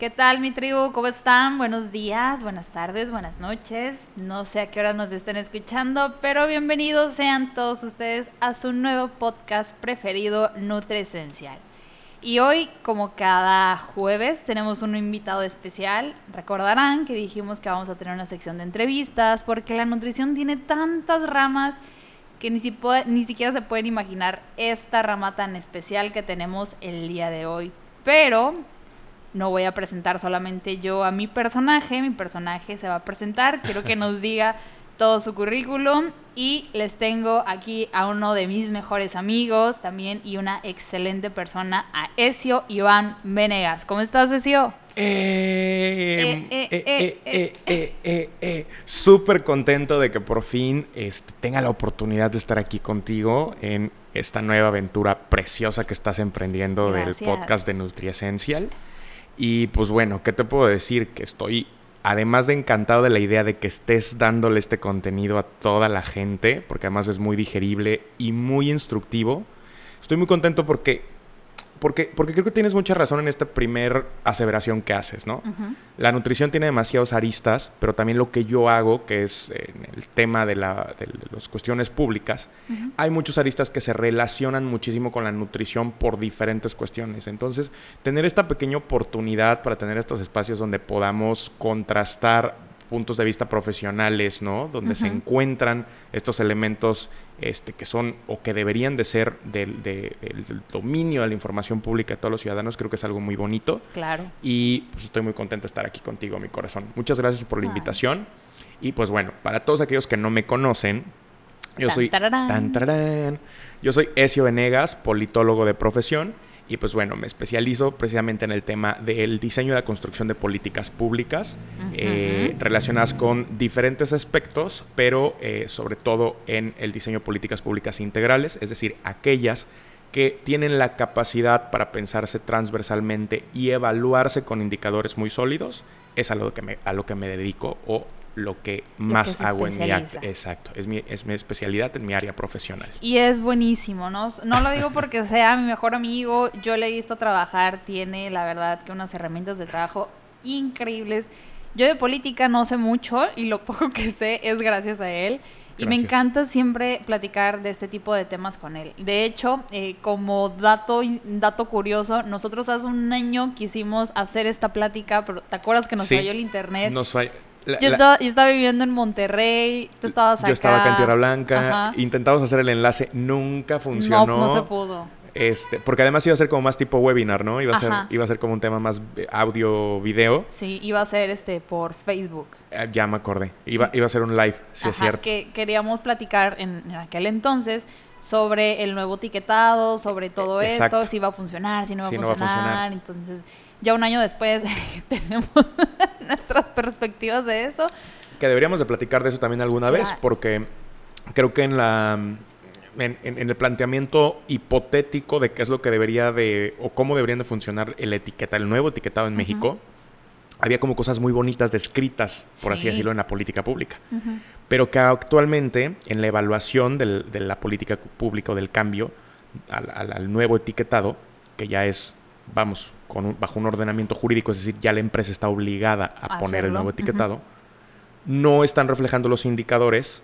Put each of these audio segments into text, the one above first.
¿Qué tal mi tribu? ¿Cómo están? Buenos días, buenas tardes, buenas noches. No sé a qué hora nos estén escuchando, pero bienvenidos sean todos ustedes a su nuevo podcast preferido, Nutre Esencial. Y hoy, como cada jueves, tenemos un invitado especial. Recordarán que dijimos que vamos a tener una sección de entrevistas porque la nutrición tiene tantas ramas que ni, si ni siquiera se pueden imaginar esta rama tan especial que tenemos el día de hoy. Pero no voy a presentar solamente yo a mi personaje, mi personaje se va a presentar, quiero que nos diga todo su currículum y les tengo aquí a uno de mis mejores amigos también y una excelente persona, a Ezio Iván Venegas. ¿Cómo estás, Ezio? Súper contento de que por fin este, tenga la oportunidad de estar aquí contigo en esta nueva aventura preciosa que estás emprendiendo del podcast de NutriEsencial. Y pues bueno, ¿qué te puedo decir? Que estoy, además de encantado de la idea de que estés dándole este contenido a toda la gente, porque además es muy digerible y muy instructivo, estoy muy contento porque porque, porque creo que tienes mucha razón en esta primer aseveración que haces, ¿no? La nutrición tiene demasiados aristas, pero también lo que yo hago, que es en el tema de, la, de, las cuestiones públicas, hay muchos aristas que se relacionan muchísimo con la nutrición por diferentes cuestiones. Entonces, tener esta pequeña oportunidad para tener estos espacios donde podamos contrastar puntos de vista profesionales, ¿no? Donde se encuentran estos elementos este, que son o que deberían de ser del, dominio de la información pública de todos los ciudadanos, creo que es algo muy bonito. Claro. Y pues estoy muy contento de estar aquí contigo, mi corazón. Muchas gracias por la invitación. Y pues bueno, para todos aquellos que no me conocen, yo soy... Tan, yo soy Ezio Venegas, politólogo de profesión y pues bueno, me especializo precisamente en el tema del diseño y la construcción de políticas públicas eh, relacionadas con diferentes aspectos, pero eh, sobre todo en el diseño de políticas públicas integrales, es decir, aquellas que tienen la capacidad para pensarse transversalmente y evaluarse con indicadores muy sólidos, es a lo que me, a lo que me dedico o lo que más hago en mi acto. Exacto, es mi, es mi especialidad en mi área profesional. Y es buenísimo, ¿no? No lo digo porque sea mi mejor amigo, yo le he visto trabajar, tiene la verdad que unas herramientas de trabajo increíbles. Yo de política no sé mucho y lo poco que sé es gracias a él. Y me encanta siempre platicar de este tipo de temas con él. De hecho, eh, como dato, dato curioso, nosotros hace un año quisimos hacer esta plática, pero ¿te acuerdas que nos falló el internet? Nos falló yo, estaba, viviendo en Monterrey, tú estabas acá. Yo estaba acá en Tierra Blanca. Intentamos hacer el enlace, nunca funcionó. No, no se pudo. Este, porque además iba a ser como más tipo webinar, ¿no? Iba a, ser, iba a ser como un tema más audio, video. Sí, iba a ser este por Facebook. Eh, ya me acordé. Iba, iba a ser un live, si es cierto. Que queríamos platicar en, aquel entonces sobre el nuevo etiquetado, sobre todo esto, si iba a funcionar, si no iba, a, funcionar. a funcionar. Entonces, ya un año después tenemos nuestras perspectivas de eso. Que deberíamos de platicar de eso también alguna vez, porque creo que en la en, el planteamiento hipotético de qué es lo que debería de o cómo deberían de funcionar el etiqueta, el nuevo etiquetado en México, había como cosas muy bonitas descritas, por así decirlo, en la política pública. Pero que actualmente, en la evaluación de la política pública o del cambio al nuevo etiquetado, que ya es vamos, con bajo un ordenamiento jurídico, es decir, ya la empresa está obligada a poner el nuevo etiquetado, no están reflejando los indicadores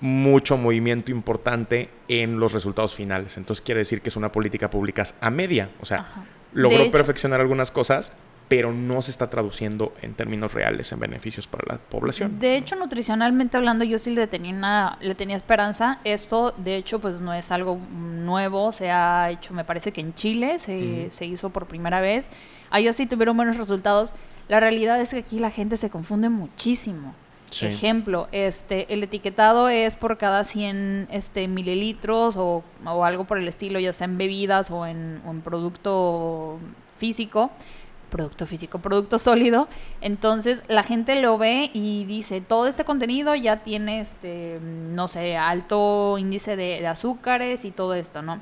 mucho movimiento importante en los resultados finales. Entonces quiere decir que es una política pública a media, o sea, logró perfeccionar algunas cosas, pero no se está traduciendo en términos reales en beneficios para la población. De hecho, nutricionalmente hablando, yo sí le tenía, le tenía esperanza. Esto, de hecho, pues no es algo nuevo, se ha hecho, me parece que en Chile se, se hizo por primera vez. Allá sí tuvieron buenos resultados. La realidad es que aquí la gente se confunde muchísimo. Ejemplo, este, el etiquetado es por cada 100 este, mililitros o, o algo por el estilo, ya sea en bebidas o en, o en producto físico producto físico, producto sólido. Entonces la gente lo ve y dice, todo este contenido ya tiene, este, no sé, alto índice de, azúcares y todo esto, ¿no?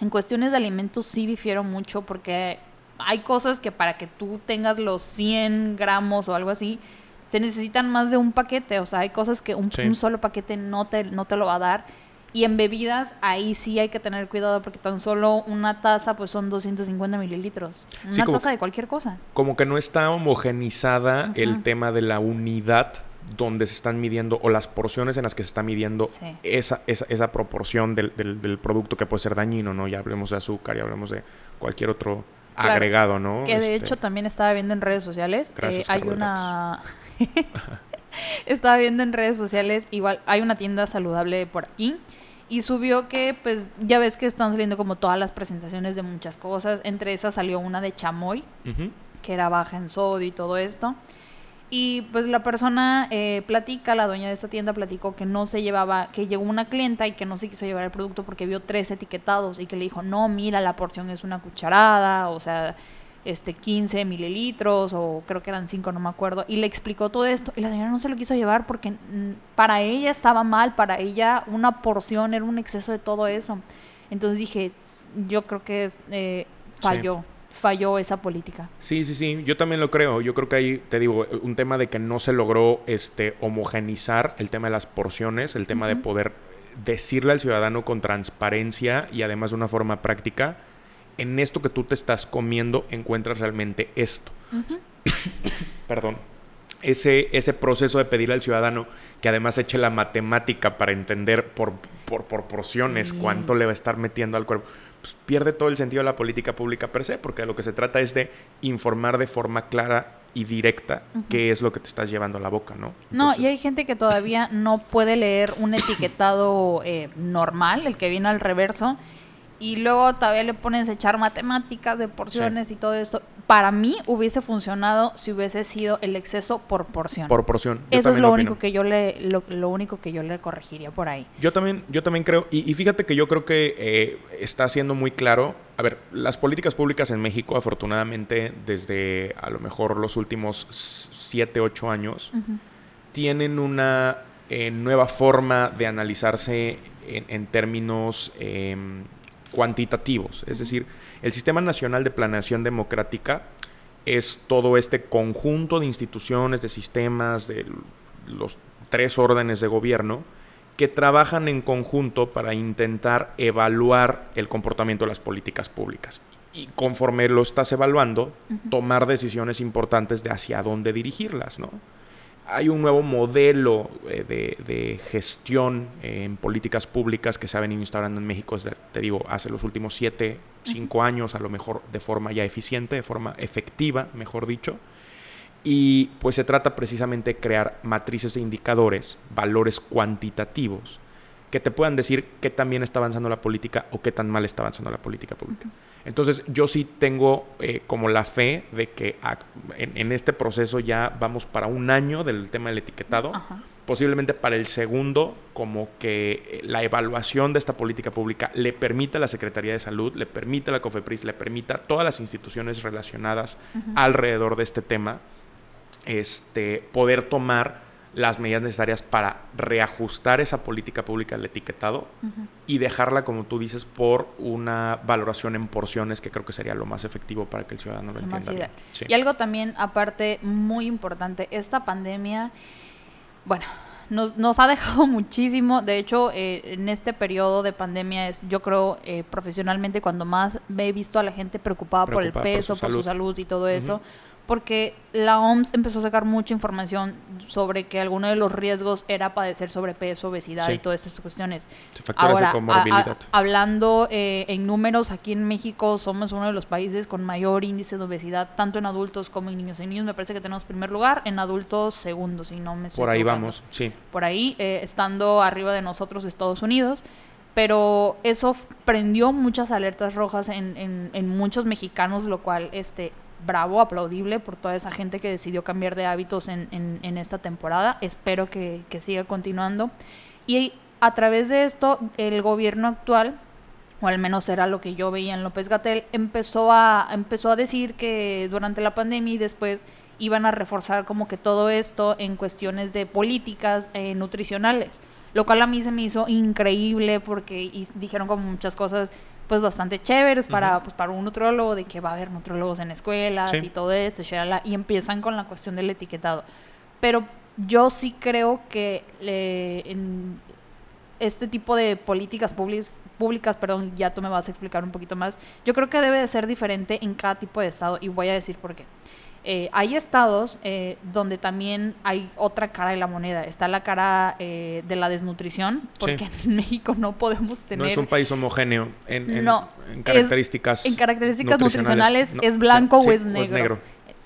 En cuestiones de alimentos sí difiero mucho porque hay cosas que para que tú tengas los 100 gramos o algo así, se necesitan más de un paquete. O sea, hay cosas que un, solo paquete no te, no te lo va a dar. Y en bebidas, ahí sí hay que tener cuidado porque tan solo una taza pues son 250 mililitros. Una taza de cualquier cosa. Como que no está homogenizada el tema de la unidad donde se están midiendo o las porciones en las que se está midiendo esa, esa, esa, proporción del, del, producto que puede ser dañino, ¿no? Ya hablemos de azúcar, ya hablemos de cualquier otro agregado, ¿no? Que de este hecho también estaba viendo en redes sociales. Eh, hay una... estaba viendo en redes sociales, igual hay una tienda saludable por aquí y subió que, pues, ya ves que están saliendo como todas las presentaciones de muchas cosas. Entre esas salió una de chamoy, que era baja en sodio y todo esto. Y pues la persona eh, platica, la dueña de esta tienda platicó que no se llevaba, que llegó una clienta y que no se quiso llevar el producto porque vio tres etiquetados y que le dijo, no, mira, la porción es una cucharada, o sea, este 15 mililitros o creo que eran 5, no me acuerdo, y le explicó todo esto y la señora no se lo quiso llevar porque mm, para ella estaba mal, para ella una porción era un exceso de todo eso. Entonces dije, yo creo que eh, falló. falló esa política. Sí, sí, sí, yo también lo creo. Yo creo que ahí, te digo, un tema de que no se logró este, homogenizar el tema de las porciones, el tema de poder decirle al ciudadano con transparencia y además de una forma práctica en esto que tú te estás comiendo encuentras realmente esto. Perdón. Ese, ese proceso de pedir al ciudadano que además eche la matemática para entender por, por proporciones cuánto le va a estar metiendo al cuerpo, pues pierde todo el sentido de la política pública per se, porque lo que se trata es de informar de forma clara y directa qué es lo que te estás llevando a la boca, ¿no? no, y hay gente que todavía no puede leer un etiquetado eh, normal, el que viene al reverso, y luego todavía le pones a echar matemáticas de porciones y todo esto. Para mí hubiese funcionado si hubiese sido el exceso por porción. Por porción. Eso es lo, único que yo le lo, único que yo le corregiría por ahí. Yo también yo también creo y, fíjate que yo creo que eh, está siendo muy claro. A ver, las políticas públicas en México, afortunadamente, desde a lo mejor los últimos 7, 8 años, tienen una eh, nueva forma de analizarse en, en términos em, cuantitativos. Es decir, el Sistema Nacional de Planeación Democrática es todo este conjunto de instituciones, de sistemas, de los tres órdenes de gobierno que trabajan en conjunto para intentar evaluar el comportamiento de las políticas públicas. Y conforme lo estás evaluando, tomar decisiones importantes de hacia dónde dirigirlas, ¿no? Hay un nuevo modelo eh, de, gestión en políticas públicas que se ha venido instaurando en México, te digo, hace los últimos siete, cinco años, a lo mejor de forma ya eficiente, de forma efectiva, mejor dicho. Y pues se trata precisamente de crear matrices de indicadores, valores cuantitativos, que te puedan decir qué tan bien está avanzando la política o qué tan mal está avanzando la política pública. Entonces yo sí tengo eh, como la fe de que en, este proceso ya vamos para un año del tema del etiquetado. Posiblemente para el segundo, como que eh, la evaluación de esta política pública le permita a la Secretaría de Salud, le permita a la COFEPRIS, le permita a todas las instituciones relacionadas alrededor de este tema, este, poder tomar las medidas necesarias para reajustar esa política pública del etiquetado y dejarla, como tú dices, por una valoración en porciones que creo que sería lo más efectivo para que el ciudadano lo entienda. Y algo también, aparte, muy importante, esta pandemia, bueno, nos, ha dejado muchísimo. De hecho, eh, en este periodo de pandemia es, yo creo, eh, profesionalmente, cuando más he visto a la gente preocupada, por el peso, por su, salud. y todo eso porque la OMS empezó a sacar mucha información sobre que alguno de los riesgos era padecer sobrepeso, obesidad y todas estas cuestiones. Ahora, hablando eh, en números, aquí en México somos uno de los países con mayor índice de obesidad, tanto en adultos como en niños. En niños me parece que tenemos primer lugar, en adultos segundo, si no me Por ahí vamos, sí. Por ahí, eh, estando arriba de nosotros Estados Unidos pero eso prendió muchas alertas rojas en, en, en, muchos mexicanos, lo cual este bravo, aplaudible por toda esa gente que decidió cambiar de hábitos en, en, esta temporada. Espero que, que, siga continuando. Y a través de esto, el gobierno actual, o al menos era lo que yo veía en López Gatel, empezó a, empezó a decir que durante la pandemia y después iban a reforzar como que todo esto en cuestiones de políticas eh, nutricionales, lo cual a mí se me hizo increíble porque dijeron como muchas cosas pues bastante chéveres para, pues, para un nutrólogo, de que va a haber nutrólogos en escuelas y todo esto, y empiezan con la cuestión del etiquetado. Pero yo sí creo que este tipo de políticas públicas, públicas, perdón, ya tú me vas a explicar un poquito más, yo creo que debe de ser diferente en cada tipo de estado y voy a decir por qué. Eh, hay estados eh, donde también hay otra cara de la moneda. Está la cara eh, de la desnutrición, porque en México no podemos tener... No es un país homogéneo en, en, características En características nutricionales, es blanco o, es negro.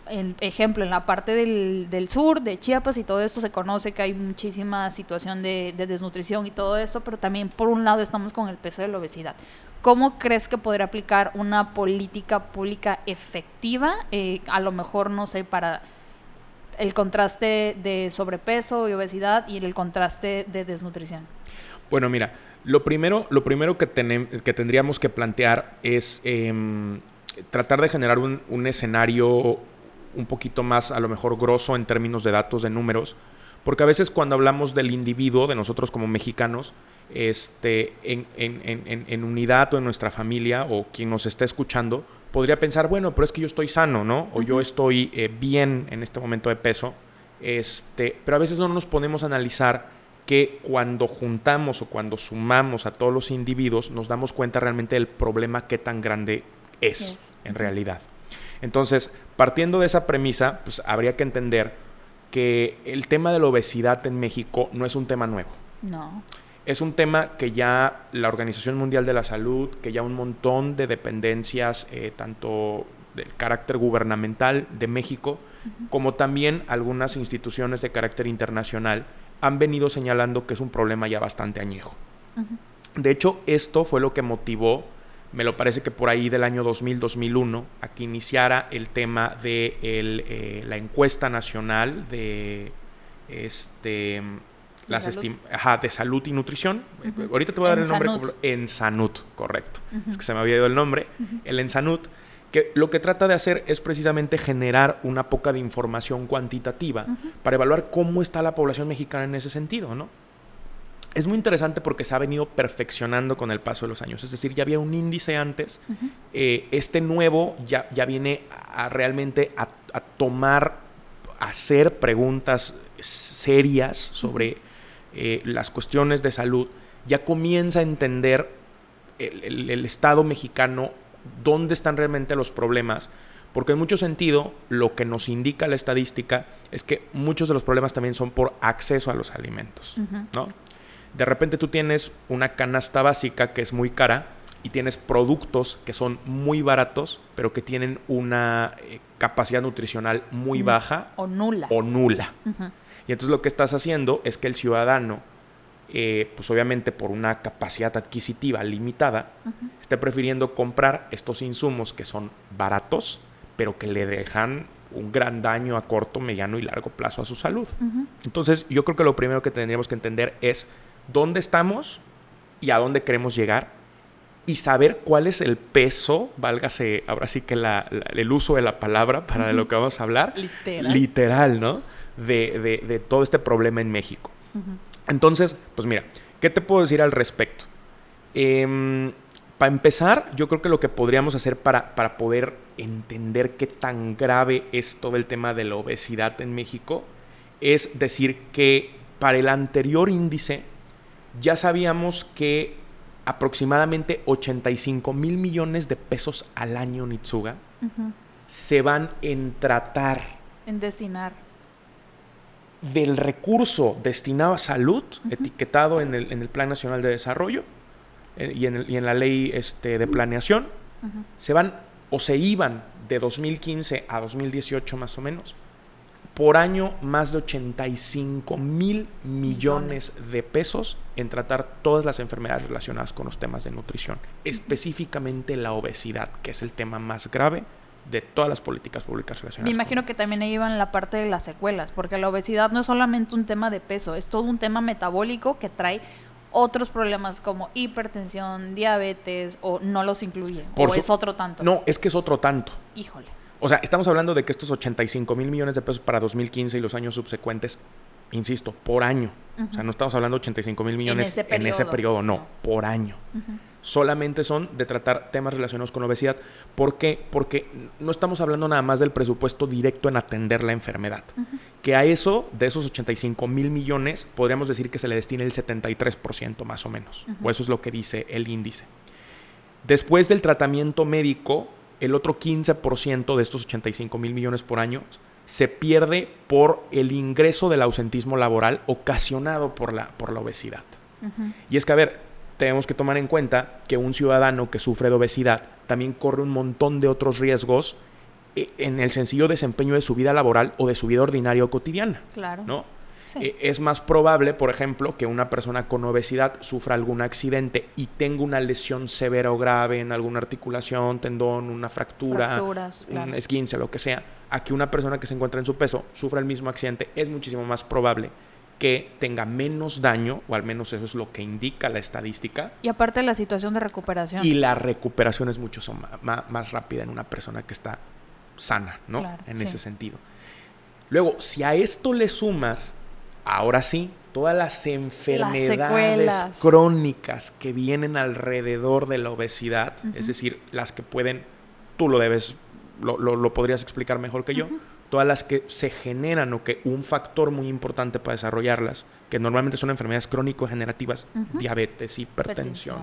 En, ejemplo, en la parte del, del, sur, de Chiapas y todo esto, se conoce que hay muchísima situación de, de desnutrición y todo esto, pero también por un lado estamos con el peso de la obesidad. ¿Cómo crees que podría aplicar una política pública efectiva? Eh, a lo mejor, no sé, para el contraste de sobrepeso y obesidad y el contraste de desnutrición. Bueno, mira, lo primero, lo primero que, que tendríamos que plantear es em, tratar de generar un, un, escenario un poquito más, a lo mejor, grosso en términos de datos, de números, porque a veces cuando hablamos del individuo, de nosotros como mexicanos, este, en, unidad o en nuestra familia o quien nos esté escuchando, podría pensar, bueno, pero es que yo estoy sano, ¿no? O yo estoy eh, bien en este momento de peso. Este, pero a veces no nos ponemos a analizar que cuando juntamos o cuando sumamos a todos los individuos nos damos cuenta realmente del problema que tan grande es en realidad. Entonces, partiendo de esa premisa, pues habría que entender que el tema de la obesidad en México no es un tema nuevo. No es un tema que ya la Organización Mundial de la Salud, que ya un montón de dependencias, eh, tanto del carácter gubernamental de México, como también algunas instituciones de carácter internacional, han venido señalando que es un problema ya bastante añejo. De hecho, esto fue lo que motivó, me lo parece que por ahí del año 2000-2001, a que iniciara el tema de eh, la encuesta nacional de este las ¿De salud? de salud y nutrición. Ahorita te voy a dar el nombre. Ensanut, correcto. Es que se me había ido el nombre. El Ensanut, que lo que trata de hacer es precisamente generar una poca de información cuantitativa para evaluar cómo está la población mexicana en ese sentido, ¿no? Es muy interesante porque se ha venido perfeccionando con el paso de los años. Es decir, ya había un índice antes. Eh, este nuevo ya, ya viene a, realmente a, a tomar, a hacer preguntas serias sobre eh, las cuestiones de salud, ya comienza a entender el, Estado mexicano dónde están realmente los problemas, porque en mucho sentido lo que nos indica la estadística es que muchos de los problemas también son por acceso a los alimentos, ¿no? De repente tú tienes una canasta básica que es muy cara y tienes productos que son muy baratos, pero que tienen una eh, capacidad nutricional muy baja. O nula. O nula. Y entonces lo que estás haciendo es que el ciudadano, eh, pues obviamente por una capacidad adquisitiva limitada, esté prefiriendo comprar estos insumos que son baratos, pero que le dejan un gran daño a corto, mediano y largo plazo a su salud. Entonces yo creo que lo primero que tendríamos que entender es dónde estamos y a dónde queremos llegar y saber cuál es el peso, válgase ahora sí que el uso de la palabra para de lo que vamos a hablar. Literal. Literal, ¿no? de, todo este problema en México. Entonces, pues mira, ¿qué te puedo decir al respecto? Em, para empezar, yo creo que lo que podríamos hacer para, para poder entender qué tan grave es todo el tema de la obesidad en México es decir que para el anterior índice ya sabíamos que aproximadamente 85 mil millones de pesos al año, Nitsuga, se van en tratar. En destinar. del recurso destinado a salud, etiquetado en el, en el, Plan Nacional de Desarrollo eh, y, en el, y, en la ley este, de planeación, se van o se iban de 2015 a 2018 más o menos, por año más de 85 mil millones de pesos en tratar todas las enfermedades relacionadas con los temas de nutrición, específicamente la obesidad, que es el tema más grave de todas las políticas públicas relacionadas. Me imagino que también ahí iban la parte de las secuelas, porque la obesidad no es solamente un tema de peso, es todo un tema metabólico que trae otros problemas como hipertensión, diabetes, o no los incluye, o es otro tanto. No, es que es otro tanto. Híjole. O sea, estamos hablando de que estos 85 mil millones de pesos para 2015 y los años subsecuentes, insisto, por año. O sea, no estamos hablando de 85 mil millones en ese, periodo, no, por año solamente son de tratar temas relacionados con obesidad. ¿Por qué? Porque no estamos hablando nada más del presupuesto directo en atender la enfermedad. que a eso, de esos 85 mil millones, podríamos decir que se le destina el 73% más o menos. O eso es lo que dice el índice. Después del tratamiento médico, el otro 15% de estos 85 mil millones por año se pierde por el ingreso del ausentismo laboral ocasionado por la, por la obesidad. Y es que, a ver, tenemos que tomar en cuenta que un ciudadano que sufre de obesidad también corre un montón de otros riesgos eh, en el sencillo desempeño de su vida laboral o de su vida ordinaria o cotidiana. Claro. ¿No? Eh, es más probable, por ejemplo, que una persona con obesidad sufra algún accidente y tenga una lesión severa o grave en alguna articulación, tendón, una fractura, un esguince, lo que sea, a que una persona que se encuentra en su peso sufra el mismo accidente, es muchísimo más probable que tenga menos daño, o al menos eso es lo que indica la estadística. Y aparte la situación de recuperación. Y la recuperación es mucho más, rápida en una persona que está sana, ¿no? en ese sentido. Luego, si a esto le sumas, ahora sí, todas las enfermedades crónicas que vienen alrededor de la obesidad, es decir, las que pueden, tú lo debes, lo, podrías explicar mejor que yo, todas las que se generan o que un factor muy importante para desarrollarlas, que normalmente son enfermedades crónico-generativas, diabetes, hipertensión,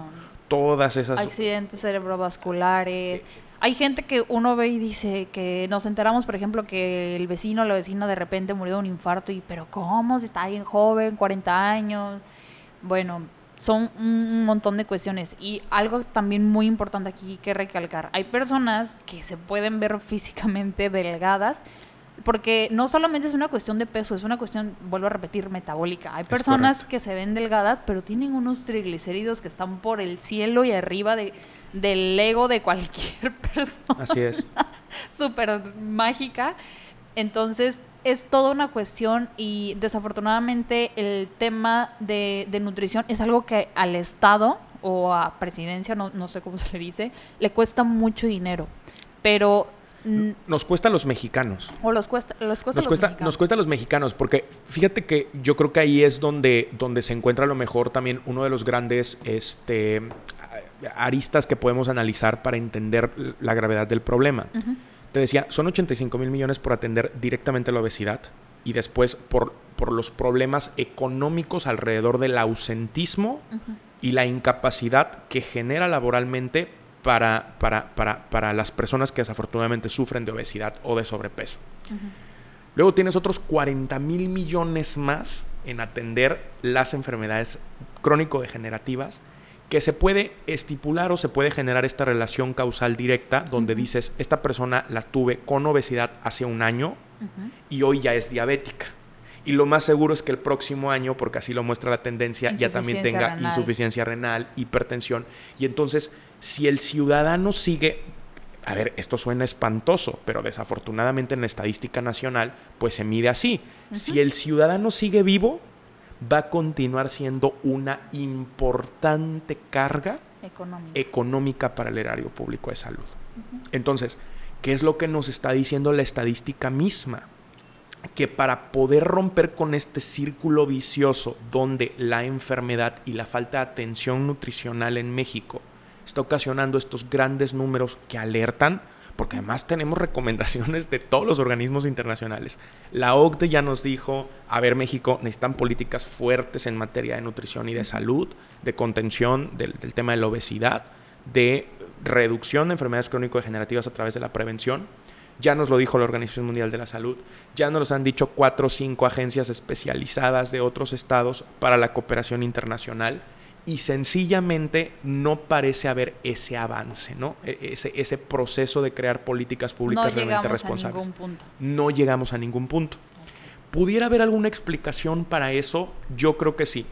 todas esas... Accidentes cerebrovasculares. Eh, hay gente que uno ve y dice que nos enteramos, por ejemplo, que el vecino o la vecina de repente murió de un infarto y, pero ¿cómo? Si está bien joven, 40 años. Bueno, son un montón de cuestiones. Y algo también muy importante aquí que recalcar. Hay personas que se pueden ver físicamente delgadas, porque no solamente es una cuestión de peso, es una cuestión, vuelvo a repetir, metabólica. Hay personas que se ven delgadas, pero tienen unos triglicéridos que están por el cielo y arriba de, del ego de cualquier persona. Así es. Súper mágica. Entonces, es toda una cuestión y desafortunadamente el tema de, de nutrición es algo que al Estado o a presidencia, no, no sé cómo se le dice, le cuesta mucho dinero. Pero nos cuesta a los mexicanos. O los cuesta, los cuesta, nos, cuesta mexicanos. nos cuesta a los mexicanos, porque fíjate que yo creo que ahí es donde, donde se encuentra a lo mejor también uno de los grandes este, aristas que podemos analizar para entender la gravedad del problema. Te decía, son 85 mil millones por atender directamente la obesidad y después por, por los problemas económicos alrededor del ausentismo y la incapacidad que genera laboralmente para, para, para, para, las personas que desafortunadamente sufren de obesidad o de sobrepeso. Luego tienes otros 40 mil millones más en atender las enfermedades crónico-degenerativas que se puede estipular o se puede generar esta relación causal directa donde dices, esta persona la tuve con obesidad hace un año y hoy ya es diabética. Y lo más seguro es que el próximo año, porque así lo muestra la tendencia, ya también tenga insuficiencia renal, hipertensión. Y entonces si el ciudadano sigue, a ver, esto suena espantoso, pero desafortunadamente en la estadística nacional, pues se mide así. Si el ciudadano sigue vivo, va a continuar siendo una importante carga económica, para el erario público de salud. Entonces, ¿qué es lo que nos está diciendo la estadística misma? que para poder romper con este círculo vicioso donde la enfermedad y la falta de atención nutricional en México está ocasionando estos grandes números que alertan, porque además tenemos recomendaciones de todos los organismos internacionales. La OCDE ya nos dijo, a ver México, necesitan políticas fuertes en materia de nutrición y de salud, de contención del, tema de la obesidad, de reducción de enfermedades crónico-degenerativas a través de la prevención. Ya nos lo dijo la Organización Mundial de la Salud, ya nos lo han dicho cuatro o cinco agencias especializadas de otros estados para la cooperación internacional y sencillamente no parece haber ese avance, ¿no? E, ese, ese proceso de crear políticas públicas realmente responsables. A punto. No llegamos a ningún punto. ¿Pudiera haber alguna explicación para eso? Yo creo que sí.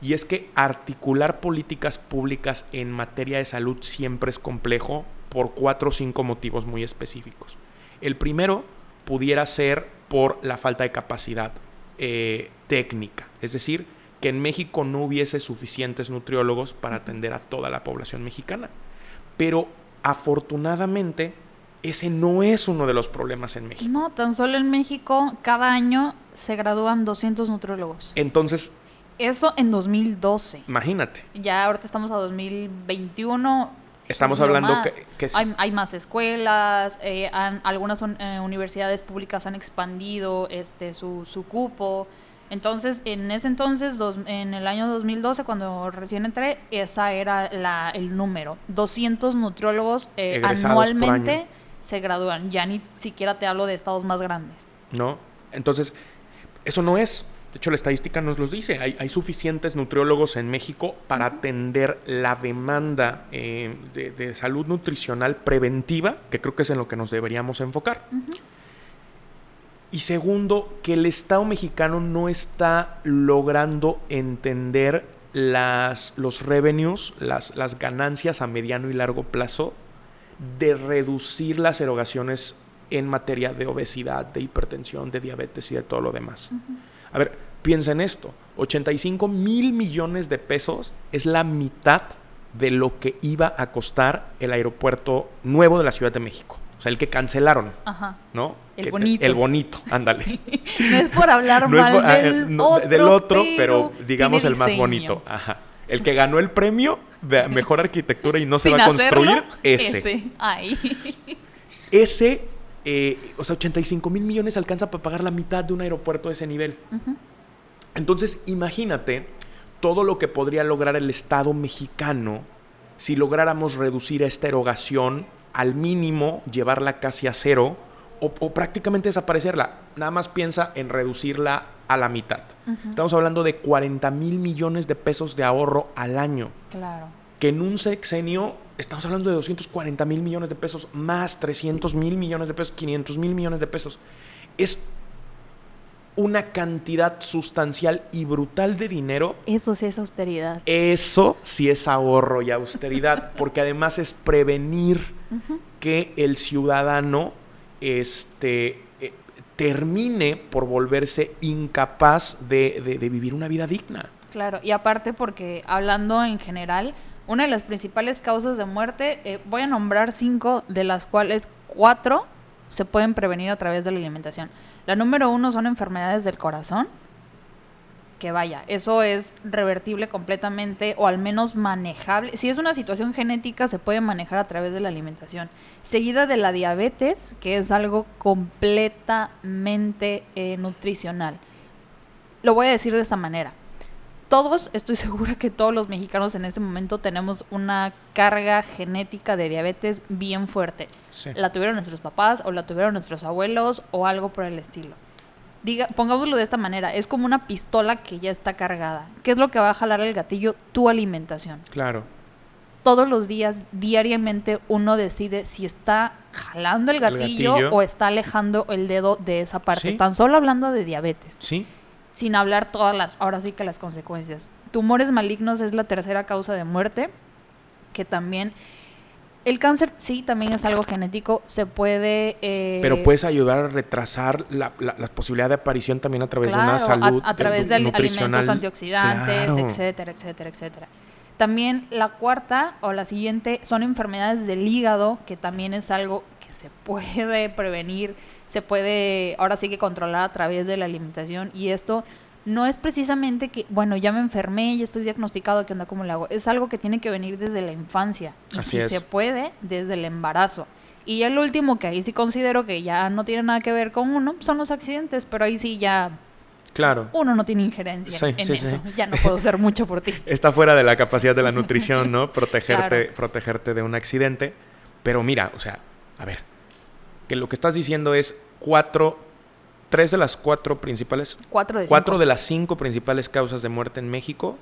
Y es que articular políticas públicas en materia de salud siempre es complejo por cuatro o cinco motivos muy específicos. El primero pudiera ser por la falta de capacidad eh, técnica, es decir, que en México no hubiese suficientes nutriólogos para atender a toda la población mexicana. Pero afortunadamente ese no es uno de los problemas en México. No, tan solo en México cada año se gradúan 200 nutriólogos. Entonces... Eso en 2012. Imagínate. Ya ahorita estamos a 2021. Estamos hablando que, hay, más escuelas, eh, algunas eh, universidades públicas han expandido este su, su cupo. Entonces, en ese entonces, en el año 2012, cuando recién entré, esa era la, el número. 200 nutriólogos eh, anualmente se gradúan. Ya ni siquiera te hablo de estados más grandes. No, entonces, eso no es. De hecho, la estadística nos lo dice. Hay, suficientes nutriólogos en México para atender la demanda eh, de, salud nutricional preventiva, que creo que es en lo que nos deberíamos enfocar. Y segundo, que el Estado mexicano no está logrando entender las, los revenues, las, las ganancias a mediano y largo plazo de reducir las erogaciones en materia de obesidad, de hipertensión, de diabetes y de todo lo demás. A ver, piensa en esto. 85 mil millones de pesos es la mitad de lo que iba a costar el aeropuerto nuevo de la Ciudad de México. O sea, el que cancelaron. Ajá. ¿No? El bonito. el bonito, ándale. no es por hablar mal ah, del, otro, del otro, pero, digamos el más bonito. Ajá. El que ganó el premio de mejor arquitectura y no se va a construir, ese. Ese. Ay. Ese eh, o sea, 85 mil millones alcanza para pagar la mitad de un aeropuerto de ese nivel. Entonces, imagínate todo lo que podría lograr el Estado mexicano si lográramos reducir esta erogación al mínimo, llevarla casi a cero o, prácticamente desaparecerla. Nada más piensa en reducirla a la mitad. Estamos hablando de 40 mil millones de pesos de ahorro al año. Claro. Que en un sexenio estamos hablando de 240 mil millones de pesos, más 300 mil millones de pesos, 500 mil millones de pesos. Es una cantidad sustancial y brutal de dinero. Eso sí es austeridad. Eso sí es ahorro y austeridad, porque además es prevenir que el ciudadano este, eh, termine por volverse incapaz de, de vivir una vida digna. Claro, y aparte porque hablando en general, una de las principales causas de muerte, eh, voy a nombrar cinco, de las cuales cuatro se pueden prevenir a través de la alimentación. La número uno son enfermedades del corazón, que vaya, eso es revertible completamente o al menos manejable. Si es una situación genética, se puede manejar a través de la alimentación. Seguida de la diabetes, que es algo completamente eh, nutricional. Lo voy a decir de esta manera todos, estoy segura que todos los mexicanos en este momento tenemos una carga genética de diabetes bien fuerte. La tuvieron nuestros papás o la tuvieron nuestros abuelos o algo por el estilo. Diga, pongámoslo de esta manera, es como una pistola que ya está cargada. ¿Qué es lo que va a jalar el gatillo? Tu alimentación. Claro. Todos los días, diariamente, uno decide si está jalando el gatillo, o está alejando el dedo de esa parte. Tan solo hablando de diabetes. Sí sin hablar todas las, ahora sí que las consecuencias. Tumores malignos es la tercera causa de muerte, que también... El cáncer sí, también es algo genético, se puede... Eh, Pero puedes ayudar a retrasar la, la, posibilidad de aparición también a través de una salud a, a través de alimentos antioxidantes, etcétera, etcétera, etcétera. También la cuarta o la siguiente son enfermedades del hígado, que también es algo que se puede prevenir se puede ahora sí que controlar a través de la alimentación y esto no es precisamente que, bueno, ya me enfermé, y estoy diagnosticado, ¿qué onda? ¿Cómo le hago? Es algo que tiene que venir desde la infancia y si se puede, desde el embarazo. Y el último que ahí sí considero que ya no tiene nada que ver con uno son los accidentes, pero ahí sí ya Claro. Uno no tiene injerencia en eso. Ya no puedo hacer mucho por ti. Está fuera de la capacidad de la nutrición, ¿no? Protegerte, protegerte de un accidente. Pero mira, o sea, a ver, que lo que estás diciendo es cuatro, tres de las cuatro principales, cuatro de, cuatro de las cinco principales causas de muerte en México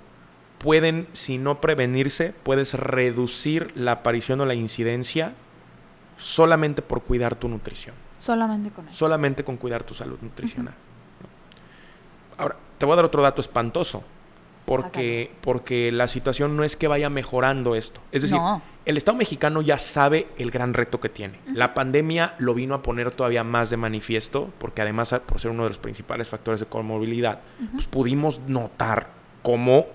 pueden, si no prevenirse, puedes reducir la aparición o la incidencia solamente por cuidar tu nutrición. Solamente con eso. Solamente con cuidar tu salud nutricional. Ahora, te voy a dar otro dato espantoso. Porque, porque la situación no es que vaya mejorando esto. Es decir, el Estado mexicano ya sabe el gran reto que tiene. La pandemia lo vino a poner todavía más de manifiesto, porque además, por ser uno de los principales factores de comorbilidad, pues pudimos notar cómo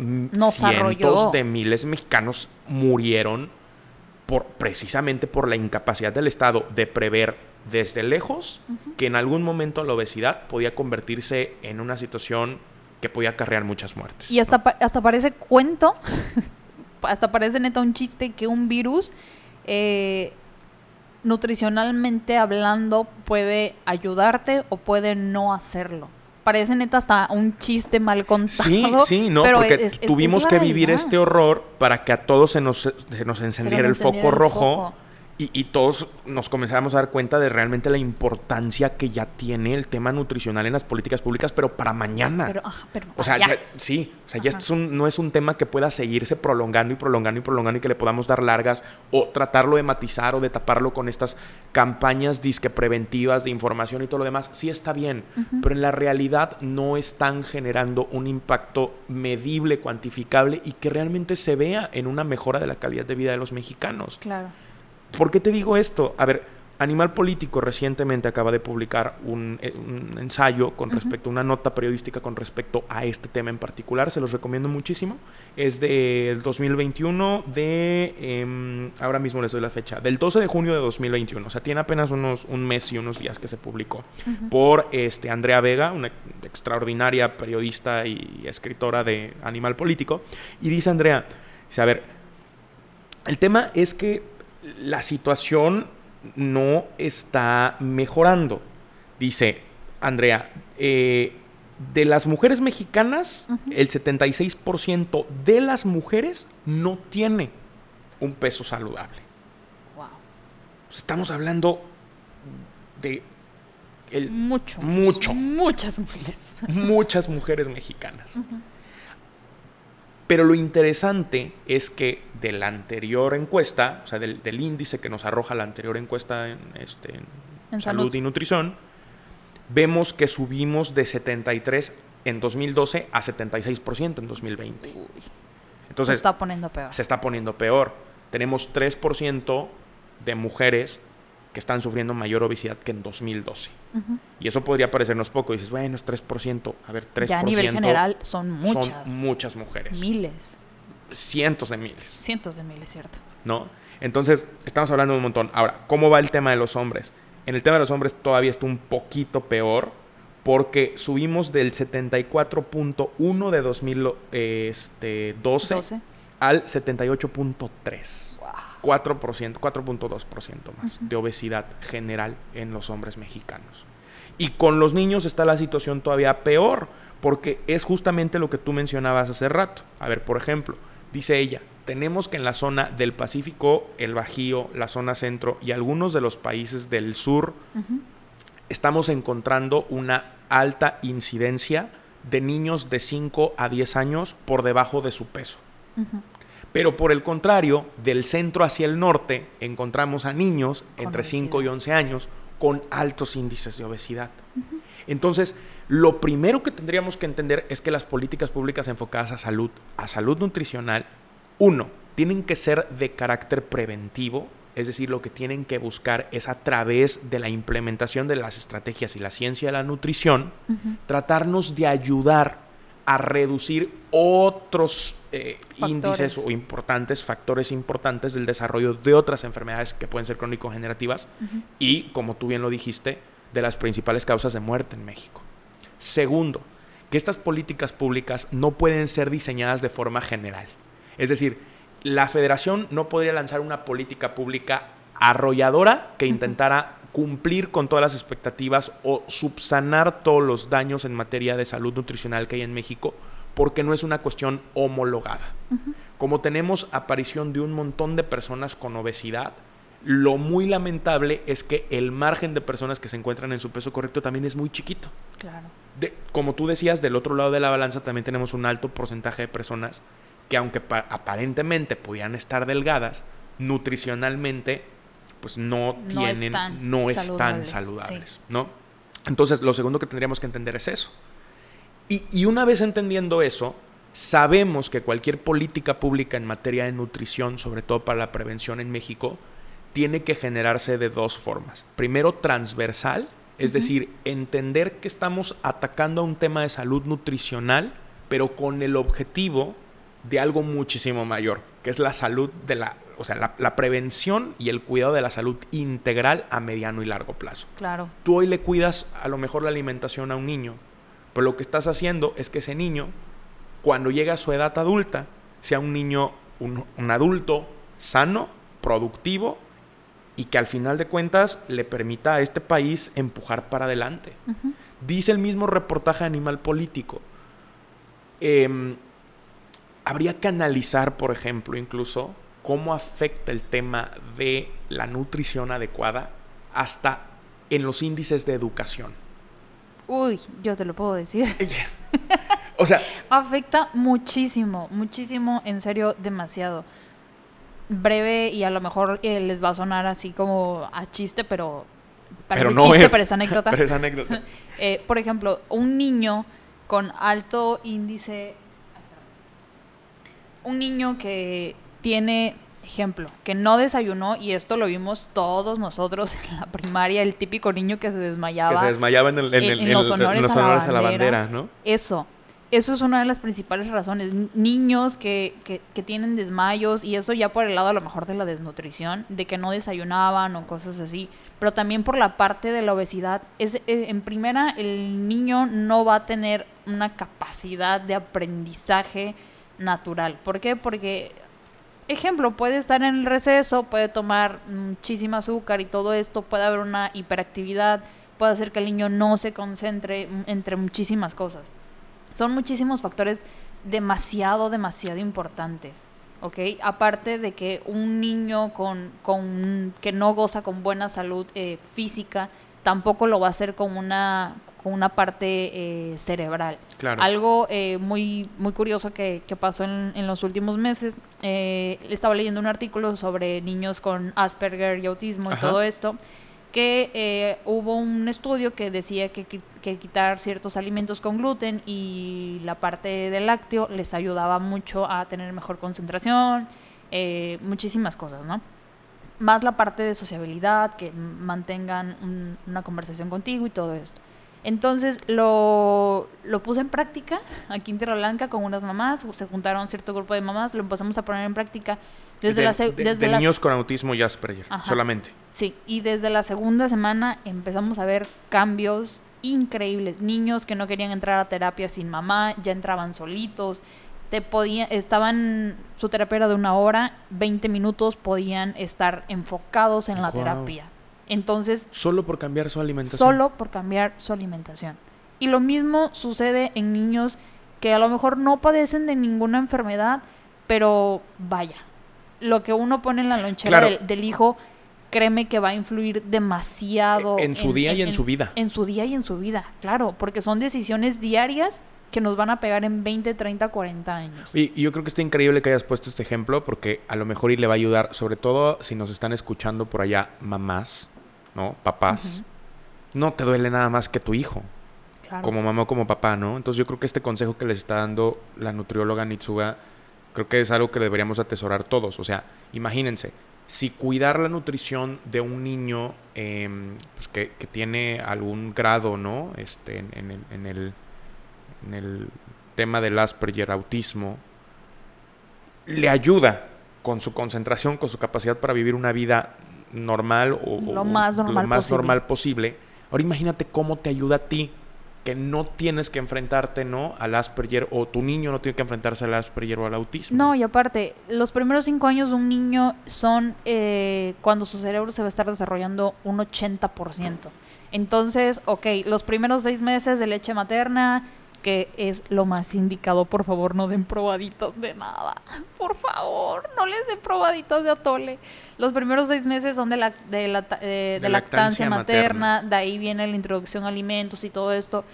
cientos de miles de mexicanos murieron por, precisamente por la incapacidad del Estado de prever desde lejos que en algún momento la obesidad podía convertirse en una situación que podía acarrear muchas muertes. Y hasta, hasta parece cuento, hasta parece neta un chiste que un virus eh, nutricionalmente hablando puede ayudarte o puede no hacerlo. Parece neta hasta un chiste mal contado. Sí, sí, no, porque tuvimos que vivir este horror para que a todos se nos, se nos encendiera, el, foco rojo y, todos nos comenzamos a dar cuenta de realmente la importancia que ya tiene el tema nutricional en las políticas públicas, pero para mañana. Pero, o sea, sí, o sea, ya esto no es un tema que pueda seguirse prolongando y prolongando y prolongando y que le podamos dar largas o tratarlo de matizar o de taparlo con estas campañas disque preventivas de información y todo lo demás. Sí está bien, pero en la realidad no están generando un impacto medible, cuantificable y que realmente se vea en una mejora de la calidad de vida de los mexicanos. Claro. ¿Por qué te digo esto? A ver, Animal Político recientemente acaba de publicar un, eh, ensayo con respecto a una nota periodística con respecto a este tema en particular. Se los recomiendo muchísimo. Es del 2021, de. Em, ahora mismo les doy la fecha. Del 12 de junio de 2021. O sea, tiene apenas unos, un mes y unos días que se publicó. Por este, Andrea Vega, una extraordinaria periodista y escritora de Animal Político. Y dice Andrea: a ver, el tema es que la situación no está mejorando. Dice Andrea, eh, de las mujeres mexicanas, el 76% de las mujeres no tiene un peso saludable. Wow. Estamos hablando de el, mucho, mucho, muchas mujeres, muchas mujeres mexicanas. Pero lo interesante es que de la anterior encuesta, o sea, del, índice que nos arroja la anterior encuesta en, este, salud. y nutrición, vemos que subimos de 73 en 2012 a 76% en 2020. Entonces, se está poniendo peor. Se está poniendo peor. Tenemos 3% de mujeres que están sufriendo mayor obesidad que en 2012. Y eso podría parecernos poco. dices, bueno, es 3%. A ver, 3%. Ya a nivel general son muchas. Son muchas mujeres. Miles. Cientos de miles. Cientos de miles, cierto. ¿No? Entonces, estamos hablando de un montón. Ahora, ¿cómo va el tema de los hombres? En el tema de los hombres todavía está un poquito peor porque subimos del 74.1 de 2012 este, al 78.3. 4%, 4.2% más de obesidad general en los hombres mexicanos. Y con los niños está la situación todavía peor, porque es justamente lo que tú mencionabas hace rato. A ver, por ejemplo, dice ella, tenemos que en la zona del Pacífico, el Bajío, la zona centro y algunos de los países del sur, estamos encontrando una alta incidencia de niños de 5 a 10 años por debajo de su peso. Pero por el contrario, del centro hacia el norte encontramos a niños entre 5 y 11 años con altos índices de obesidad. Entonces, lo primero que tendríamos que entender es que las políticas públicas enfocadas a salud, a salud nutricional, uno, tienen que ser de carácter preventivo, es decir, lo que tienen que buscar es a través de la implementación de las estrategias y la ciencia de la nutrición, tratarnos de ayudar a reducir otros eh, índices o importantes, factores importantes del desarrollo de otras enfermedades que pueden ser crónico-generativas y, como tú bien lo dijiste, de las principales causas de muerte en México. Segundo, que estas políticas públicas no pueden ser diseñadas de forma general. Es decir, la federación no podría lanzar una política pública arrolladora que intentara cumplir con todas las expectativas o subsanar todos los daños en materia de salud nutricional que hay en México, porque no es una cuestión homologada. Como tenemos aparición de un montón de personas con obesidad, lo muy lamentable es que el margen de personas que se encuentran en su peso correcto también es muy chiquito. Claro. como tú decías, del otro lado de la balanza también tenemos un alto porcentaje de personas que aunque aparentemente pudieran estar delgadas, nutricionalmente pues no, tienen, no están saludables, ¿no? Entonces, lo segundo que tendríamos que entender es eso. Y, y, una vez entendiendo eso, sabemos que cualquier política pública en materia de nutrición, sobre todo para la prevención en México, tiene que generarse de dos formas. Primero, transversal, es decir, entender que estamos atacando a un tema de salud nutricional, pero con el objetivo de algo muchísimo mayor, que es la salud de la o sea, la, prevención y el cuidado de la salud integral a mediano y largo plazo. Claro. Tú hoy le cuidas a lo mejor la alimentación a un niño, pero lo que estás haciendo es que ese niño, cuando llegue a su edad adulta, sea un niño, un, adulto sano, productivo y que al final de cuentas le permita a este país empujar para adelante. Dice el mismo reportaje Animal Político. Em, habría que analizar, por ejemplo, incluso cómo afecta el tema de la nutrición adecuada hasta en los índices de educación. Uy, yo te lo puedo decir. o sea... Afecta muchísimo, muchísimo, en serio, demasiado. Breve y a lo mejor eh, les va a sonar así como a chiste, pero... Pero no es. Pero es anécdota. pero es anécdota. Eh, por ejemplo, un niño con alto índice... Un niño que tiene ejemplo, que no desayunó, y esto lo vimos todos nosotros en la primaria, el típico niño que se desmayaba. Que se desmayaba en, los honores, a, la bandera, ¿no? Eso, eso es una de las principales razones. Niños que, que, que, tienen desmayos, y eso ya por el lado a lo mejor de la desnutrición, de que no desayunaban o cosas así, pero también por la parte de la obesidad. Es, eh, en primera, el niño no va a tener una capacidad de aprendizaje natural. ¿Por qué? Porque ejemplo, puede estar en el receso, puede tomar muchísima azúcar y todo esto, puede haber una hiperactividad, puede hacer que el niño no se concentre entre muchísimas cosas. Son muchísimos factores demasiado, demasiado importantes. ¿ok? Aparte de que un niño con, con, que no goza con buena salud eh, física, tampoco lo va a hacer con una, una parte eh, cerebral. Algo eh, muy, muy curioso que, pasó en, los últimos meses, eh, estaba leyendo un artículo sobre niños con Asperger y autismo y todo esto, que eh, hubo un estudio que decía que, que, quitar ciertos alimentos con gluten y la parte del lácteo les ayudaba mucho a tener mejor concentración, muchísimas cosas, ¿no? Más la parte de sociabilidad, que mantengan una conversación contigo y todo esto. Entonces lo, lo puse en práctica aquí en Tierra Blanca con unas mamás, se juntaron cierto grupo de mamás, lo empezamos a poner en práctica desde de, la desde niños con autismo y Asperger, solamente. Sí, y desde la segunda semana empezamos a ver cambios increíbles. Niños que no querían entrar a terapia sin mamá, ya entraban solitos. Te podían, estaban, su terapia era de una hora, 20 minutos podían estar enfocados en la terapia. Entonces... Solo por cambiar su alimentación. Solo por cambiar su alimentación. Y lo mismo sucede en niños que a lo mejor no padecen de ninguna enfermedad, pero vaya, lo que uno pone en la lonchera del, hijo, créeme que va a influir demasiado. En, su día y en, su vida. En su día y en su vida, claro, porque son decisiones diarias que nos van a pegar en 20, 30, 40 años. Y, y, yo creo que está increíble que hayas puesto este ejemplo porque a lo mejor y le va a ayudar, sobre todo si nos están escuchando por allá mamás ¿no? Papás, no te duele nada más que tu hijo. Como mamá o como papá, ¿no? Entonces yo creo que este consejo que les está dando la nutrióloga Nitsuga, creo que es algo que deberíamos atesorar todos. O sea, imagínense, si cuidar la nutrición de un niño em, pues que, tiene algún grado, ¿no? Este, en, el, en, el, en el tema del Asperger, autismo, le ayuda con su concentración, con su capacidad para vivir una vida normal o lo más normal, más posible. normal posible. Ahora imagínate cómo te ayuda a ti que no tienes que enfrentarte, ¿no? Al Asperger o tu niño no tiene que enfrentarse al Asperger o al autismo. No, y aparte, los primeros cinco años de un niño son eh, cuando su cerebro se va a estar desarrollando un 80%. Entonces, ok, los primeros seis meses de leche materna, que es lo más indicado. Por favor, no den probaditos de nada. Por favor, no les den probaditos de atole. Los primeros seis meses son de, la, de, la, eh, de, lactancia, materna, de ahí viene la introducción a alimentos y todo esto.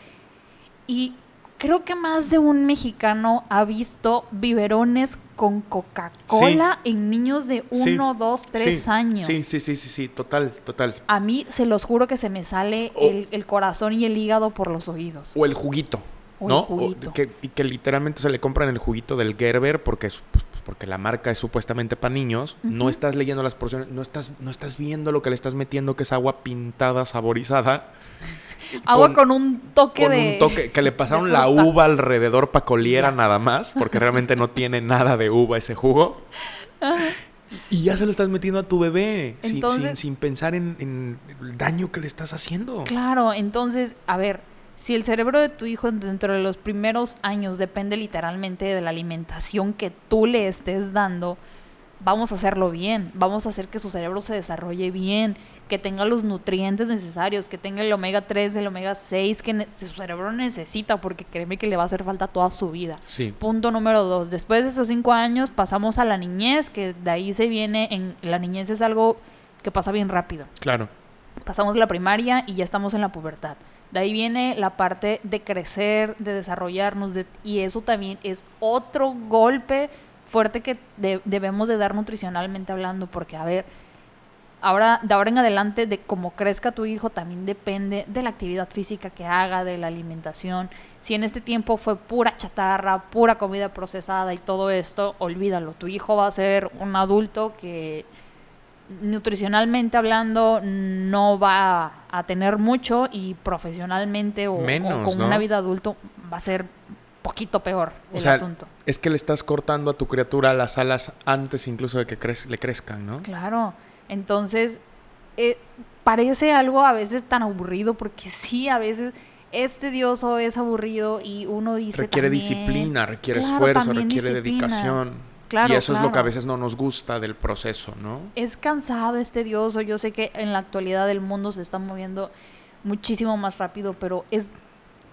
Y creo que más de un mexicano ha visto biberones con Coca-Cola en niños de uno, dos, tres años. Sí, sí, sí, sí, sí, total, total. A mí se los juro que se me sale el, el, corazón y el hígado por los oídos. O el juguito. ¿No? que, y que literalmente se le compran el juguito del Gerber porque es, pues, pues, porque la marca es supuestamente para niños. No estás leyendo las porciones, no estás, no estás viendo lo que le estás metiendo, que es agua pintada, saborizada. Agua con, un toque con de. un toque, que le pasaron la uva alrededor para coliera nada más, porque realmente no tiene nada de uva ese jugo. Y ya se lo estás metiendo a tu bebé sin, sin, pensar en, en, el daño que le estás haciendo. Claro, entonces, a ver, si el cerebro de tu hijo dentro de los primeros años depende literalmente de la alimentación que tú le estés dando, vamos a hacerlo bien, vamos a hacer que su cerebro se desarrolle bien, que tenga los nutrientes necesarios, que tenga el omega 3, el omega 6 que su cerebro necesita, porque créeme que le va a hacer falta toda su vida. Sí. Punto número dos, después de esos cinco años pasamos a la niñez, que de ahí se viene, en la niñez es algo que pasa bien rápido. Claro. Pasamos la primaria y ya estamos en la pubertad. De ahí viene la parte de crecer, de desarrollarnos, y eso también es otro golpe fuerte que debemos de dar nutricionalmente hablando, porque a ver, ahora de ahora en adelante de cómo crezca tu hijo también depende de la actividad física que haga, de la alimentación. Si en este tiempo fue pura chatarra, pura comida procesada y todo esto, olvídalo. Tu hijo va a ser un adulto que nutricionalmente hablando no va a tener mucho y profesionalmente o, con una vida adulto va a ser poquito peor el asunto. Es que le estás cortando a tu criatura las alas antes incluso de que le crezcan, ¿no? Claro. Entonces, eh, parece algo a veces tan aburrido porque sí, a veces es tedioso, es aburrido y uno dice... Requiere disciplina, requiere esfuerzo, requiere dedicación y eso es lo que a veces no nos gusta del proceso, ¿no? Es cansado, es tedioso. Yo sé que en la actualidad el mundo se está moviendo muchísimo más rápido, pero es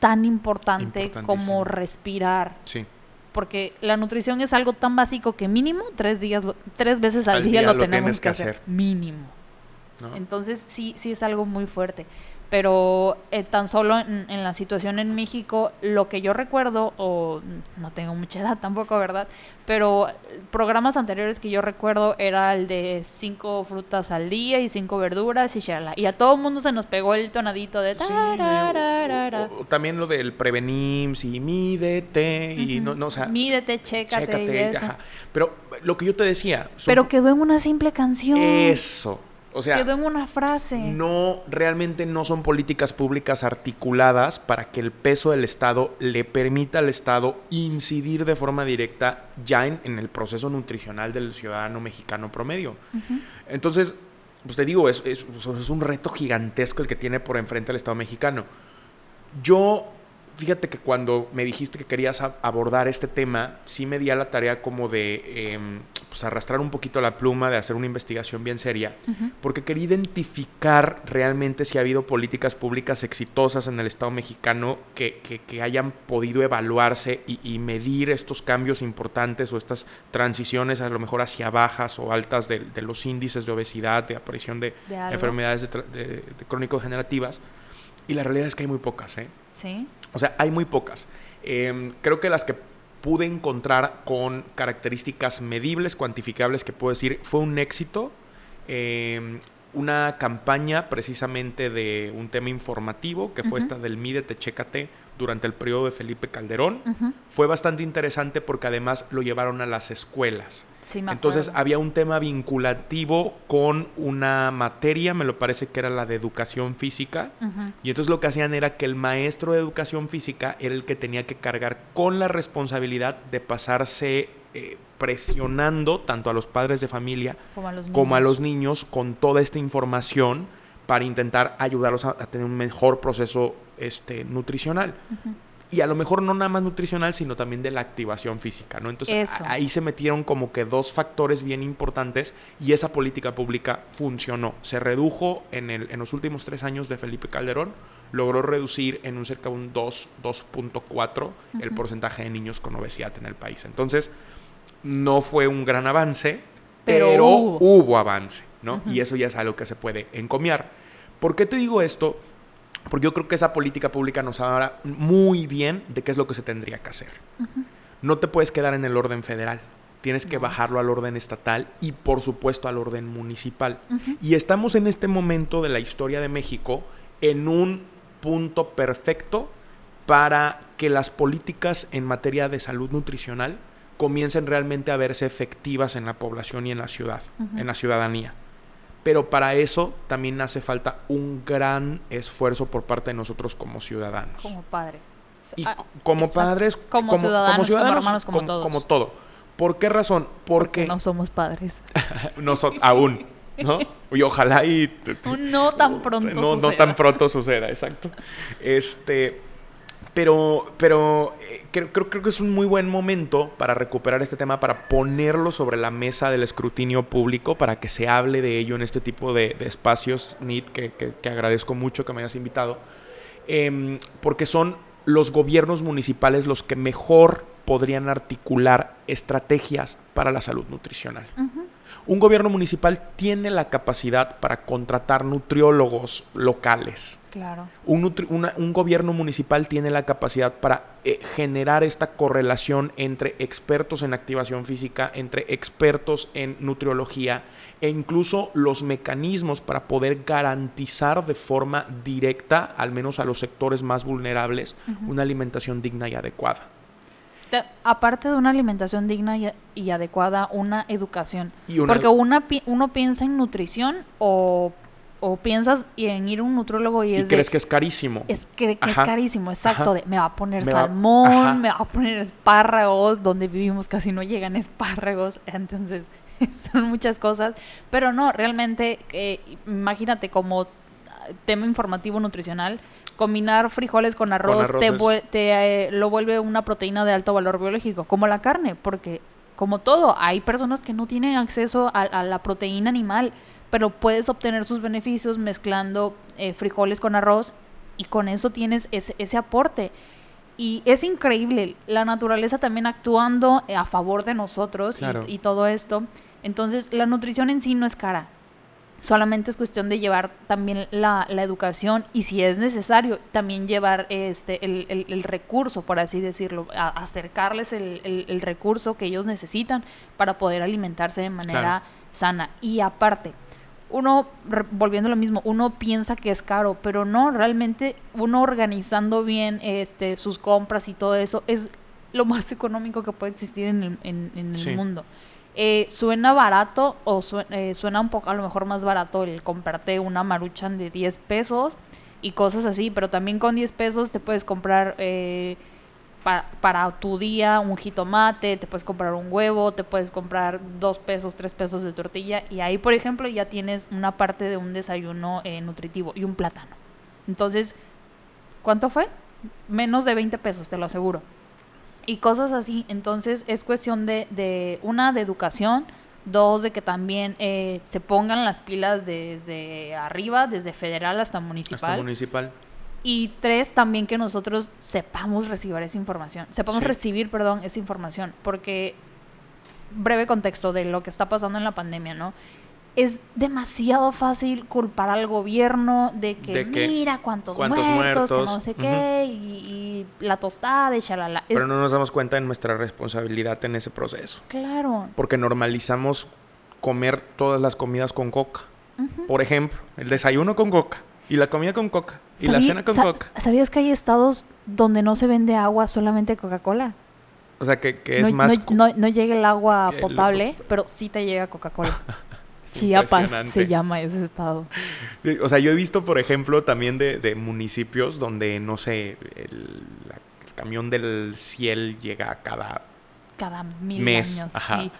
tan importante como respirar. Sí. Porque la nutrición es algo tan básico que mínimo tres días, tres veces al, día, lo, tenemos que hacer. Mínimo. Entonces sí, sí es algo muy fuerte pero eh, tan solo en, la situación en México, lo que yo recuerdo, o no tengo mucha edad tampoco, ¿verdad? Pero programas anteriores que yo recuerdo era el de cinco frutas al día y cinco verduras y shala. Y a todo el mundo se nos pegó el tonadito de... también lo del prevenims y mídete y no, no, o sea... Mídete, chécate, Pero lo que yo te decía... Pero quedó en una simple canción. Eso o sea, quedó en una frase. No, realmente no son políticas públicas articuladas para que el peso del Estado le permita al Estado incidir de forma directa ya en, el proceso nutricional del ciudadano mexicano promedio. Entonces, pues te digo, es, es, es un reto gigantesco el que tiene por enfrente el Estado mexicano. Yo fíjate que cuando me dijiste que querías abordar este tema, sí me di a la tarea como de em, pues arrastrar un poquito la pluma, de hacer una investigación bien seria, porque quería identificar realmente si ha habido políticas públicas exitosas en el Estado mexicano que, que, hayan podido evaluarse y, medir estos cambios importantes o estas transiciones a lo mejor hacia bajas o altas de, los índices de obesidad, de aparición de, enfermedades de, crónico-generativas. Y la realidad es que hay muy pocas, ¿eh? Sí. O sea, hay muy pocas. Em, creo que las que pude encontrar con características medibles, cuantificables, que puedo decir fue un éxito. Em, una campaña precisamente de un tema informativo, que fue esta del Mídete, Chécate, durante el periodo de Felipe Calderón. Fue bastante interesante porque además lo llevaron a las escuelas. Entonces había un tema vinculativo con una materia, me lo parece que era la de educación física. Y entonces lo que hacían era que el maestro de educación física era el que tenía que cargar con la responsabilidad de pasarse eh, presionando tanto a los padres de familia como a los, niños. con toda esta información para intentar ayudarlos a, tener un mejor proceso este, nutricional y a lo mejor no nada más nutricional, sino también de la activación física, ¿no? Entonces ahí se metieron como que dos factores bien importantes y esa política pública funcionó. Se redujo en, el, en los últimos tres años de Felipe Calderón, logró reducir en un cerca de un 2, 2.4 el porcentaje de niños con obesidad en el país. Entonces, no fue un gran avance, pero, hubo. avance, ¿no? Y eso ya es algo que se puede encomiar. ¿Por qué te digo esto? Porque yo creo que esa política pública nos habla muy bien de qué es lo que se tendría que hacer. No te puedes quedar en el orden federal. Tienes que bajarlo al orden estatal y por supuesto al orden municipal. Y estamos en este momento de la historia de México en un punto perfecto para que las políticas en materia de salud nutricional comiencen realmente a verse efectivas en la población y en la ciudad, en la ciudadanía. Pero para eso también hace falta un gran esfuerzo por parte de nosotros como ciudadanos. Como padres. Y ah, como padres, como, ciudadanos, como, hermanos, como, todos. Como todo. ¿Por qué razón? Porque, no somos padres. no son, aún, ¿no? Y ojalá y... no tan pronto no, suceda. No tan pronto suceda, exacto. Este... pero, pero eh, creo, creo, que es un muy buen momento para recuperar este tema, para ponerlo sobre la mesa del escrutinio público, para que se hable de ello en este tipo de, espacios, NIT, que, agradezco mucho que me hayas invitado, em, porque son los gobiernos municipales los que mejor podrían articular estrategias para la salud nutricional. Un gobierno municipal tiene la capacidad para contratar nutriólogos locales. Claro. Un, gobierno municipal tiene la capacidad para eh, generar esta correlación entre expertos en activación física, entre expertos en nutriología e incluso los mecanismos para poder garantizar de forma directa, al menos a los sectores más vulnerables, una alimentación digna y adecuada aparte de una alimentación digna y, adecuada, una educación. Porque una, uno piensa en nutrición o, piensas en ir a un nutrólogo y, es. crees que es carísimo. Es que, es carísimo, exacto. me va a poner salmón, me va a poner espárragos, donde vivimos casi no llegan espárragos. Entonces, son muchas cosas. Pero no, realmente, eh, imagínate como tema informativo nutricional combinar frijoles con arroz, te, eh, lo vuelve una proteína de alto valor biológico, como la carne, porque como todo, hay personas que no tienen acceso a, la proteína animal, pero puedes obtener sus beneficios mezclando eh, frijoles con arroz y con eso tienes ese, aporte. Y es increíble, la naturaleza también actuando a favor de nosotros y todo esto. Entonces, la nutrición en sí no es cara Solamente es cuestión de llevar también la, educación y si es necesario, también llevar este el, recurso, por así decirlo, acercarles el, recurso que ellos necesitan para poder alimentarse de manera sana. Y aparte, uno, volviendo a lo mismo, uno piensa que es caro, pero no, realmente uno organizando bien este, sus compras y todo eso es lo más económico que puede existir en el, en, el mundo. Eh, suena barato o eh, suena un poco a lo mejor más barato el comprarte una maruchan de 10 pesos y cosas así, pero también con 10 pesos te puedes comprar eh, para tu día un jitomate, te puedes comprar un huevo, te puedes comprar 2 pesos, 3 pesos de tortilla y ahí por ejemplo ya tienes una parte de un desayuno nutritivo y un plátano. Entonces, ¿cuánto fue? Menos de 20 pesos, te lo aseguro y cosas así. Entonces es cuestión de, de una, de educación, dos, de que también eh, se pongan las pilas desde arriba, desde federal hasta municipal. Hasta municipal. Y tres, también que nosotros sepamos recibir esa información, sepamos recibir, perdón, esa información, porque breve contexto de lo que está pasando en la pandemia, ¿no? Es demasiado fácil culpar al gobierno de que, mira cuántos, muertos, que no sé qué, y, la tostada y shalala. Pero no nos damos cuenta de nuestra responsabilidad en ese proceso. Claro. Porque normalizamos comer todas las comidas con coca. Por ejemplo, el desayuno con coca, y la comida con coca, y la cena con coca. ¿Sabías que hay estados donde no se vende agua, solamente Coca-Cola? O sea, que, es más... No, no, llega el agua potable, pero sí te llega Coca-Cola. Chiapas se llama ese estado. O sea, yo he visto, por ejemplo, también de, municipios donde, no sé, el, camión del ciel llega cada, cada mil mes. Ajá.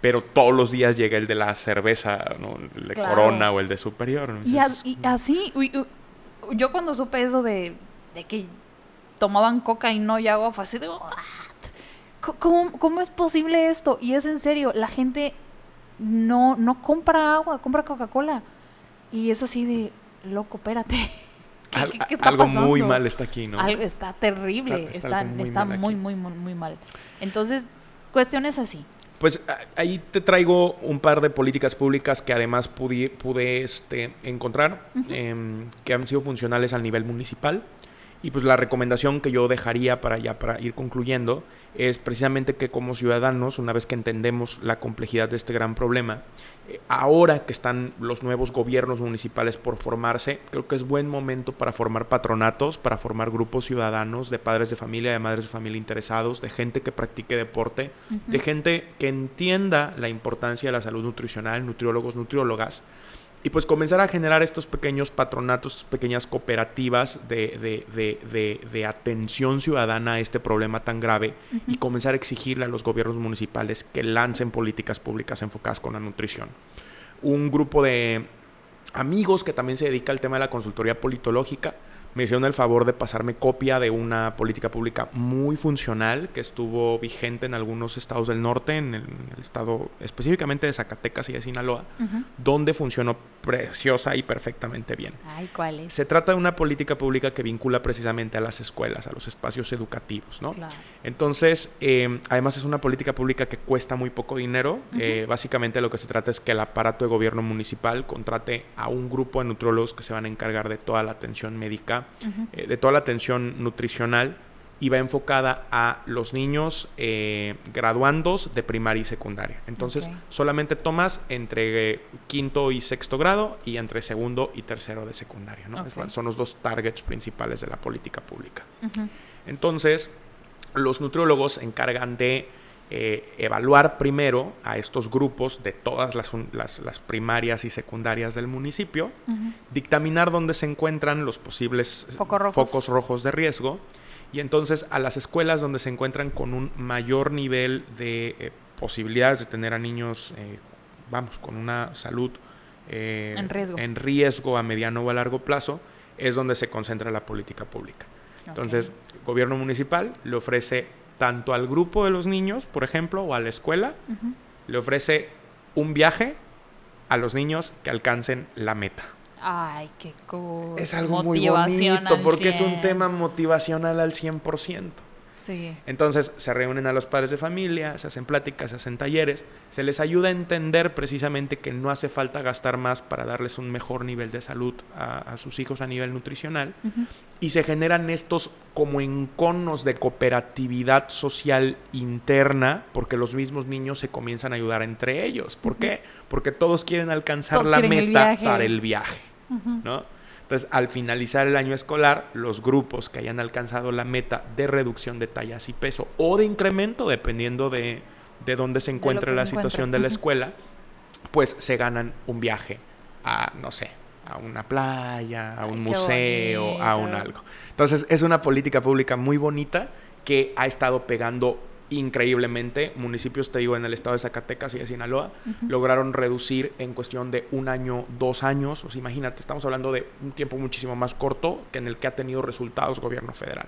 Pero todos los días llega el de la cerveza, ¿no? El de Corona o el de Superior. y, así, yo cuando supe eso de, que tomaban coca y no y agua, fue así de, ¿Cómo, ¿Cómo es posible esto? Y es en serio, la gente no, no compra agua, compra Coca-Cola. Y es así de, loco, espérate. algo muy mal está aquí, ¿no? Algo está terrible, está, está, muy, muy, muy, muy, mal. Entonces, cuestiones así. Pues ahí te traigo un par de políticas públicas que además pude, pude este, encontrar, em, que han sido funcionales al nivel municipal. Y pues la recomendación que yo dejaría para ya para ir concluyendo es precisamente que como ciudadanos, una vez que entendemos la complejidad de este gran problema, eh, ahora que están los nuevos gobiernos municipales por formarse, creo que es buen momento para formar patronatos, para formar grupos ciudadanos de padres de familia, de madres de familia interesados, de gente que practique deporte, de gente que entienda la importancia de la salud nutricional, nutriólogos, nutriólogas y pues comenzar a generar estos pequeños patronatos, pequeñas cooperativas de, de, atención ciudadana a este problema tan grave y comenzar a exigirle a los gobiernos municipales que lancen políticas públicas enfocadas con la nutrición. Un grupo de amigos que también se dedica al tema de la consultoría politológica, me hicieron el favor de pasarme copia de una política pública muy funcional que estuvo vigente en algunos estados del norte, en el, estado específicamente de Zacatecas y de Sinaloa, donde funcionó preciosa y perfectamente bien. Ay, ¿cuál es? Se trata de una política pública que vincula precisamente a las escuelas, a los espacios educativos, ¿no? Entonces, eh, además es una política pública que cuesta muy poco dinero. Eh, básicamente lo que se trata es que el aparato de gobierno municipal contrate a un grupo de nutriólogos que se van a encargar de toda la atención médica eh, de toda la atención nutricional y va enfocada a los niños eh, graduandos de primaria y secundaria. Entonces, solamente tomas entre quinto y sexto grado y entre segundo y tercero de secundaria. son los dos targets principales de la política pública. Entonces, los nutriólogos se encargan de eh, evaluar primero a estos grupos de todas las, las, primarias y secundarias del municipio, dictaminar dónde se encuentran los posibles focos rojos de riesgo y entonces a las escuelas donde se encuentran con un mayor nivel de eh, posibilidades de tener a niños, eh, vamos, con una salud en, riesgo. en, riesgo. a mediano o a largo plazo, es donde se concentra la política pública. Entonces, el gobierno municipal le ofrece tanto al grupo de los niños, por ejemplo, o a la escuela, le ofrece un viaje a los niños que alcancen la meta. Ay, qué cool. Es algo muy bonito porque es un tema motivacional al 100%. Entonces se reúnen a los padres de familia, se hacen pláticas, se hacen talleres, se les ayuda a entender precisamente que no hace falta gastar más para darles un mejor nivel de salud a, sus hijos a nivel nutricional. Y se generan estos como enconos de cooperatividad social interna, porque los mismos niños se comienzan a ayudar entre ellos. ¿Por qué? Porque todos quieren alcanzar la meta para el viaje, ¿no? Entonces, al finalizar el año escolar, los grupos que hayan alcanzado la meta de reducción de tallas y peso o de incremento, dependiendo de, de dónde se encuentre la situación de la escuela, pues se ganan un viaje a, no sé, a una playa, a un museo, a un algo. Entonces, es una política pública muy bonita que ha estado pegando increíblemente. Municipios, te digo, en el estado de Zacatecas y de Sinaloa, lograron reducir en cuestión de un año, dos años. O sea, imagínate, estamos hablando de un tiempo muchísimo más corto que en el que ha tenido resultados gobierno federal.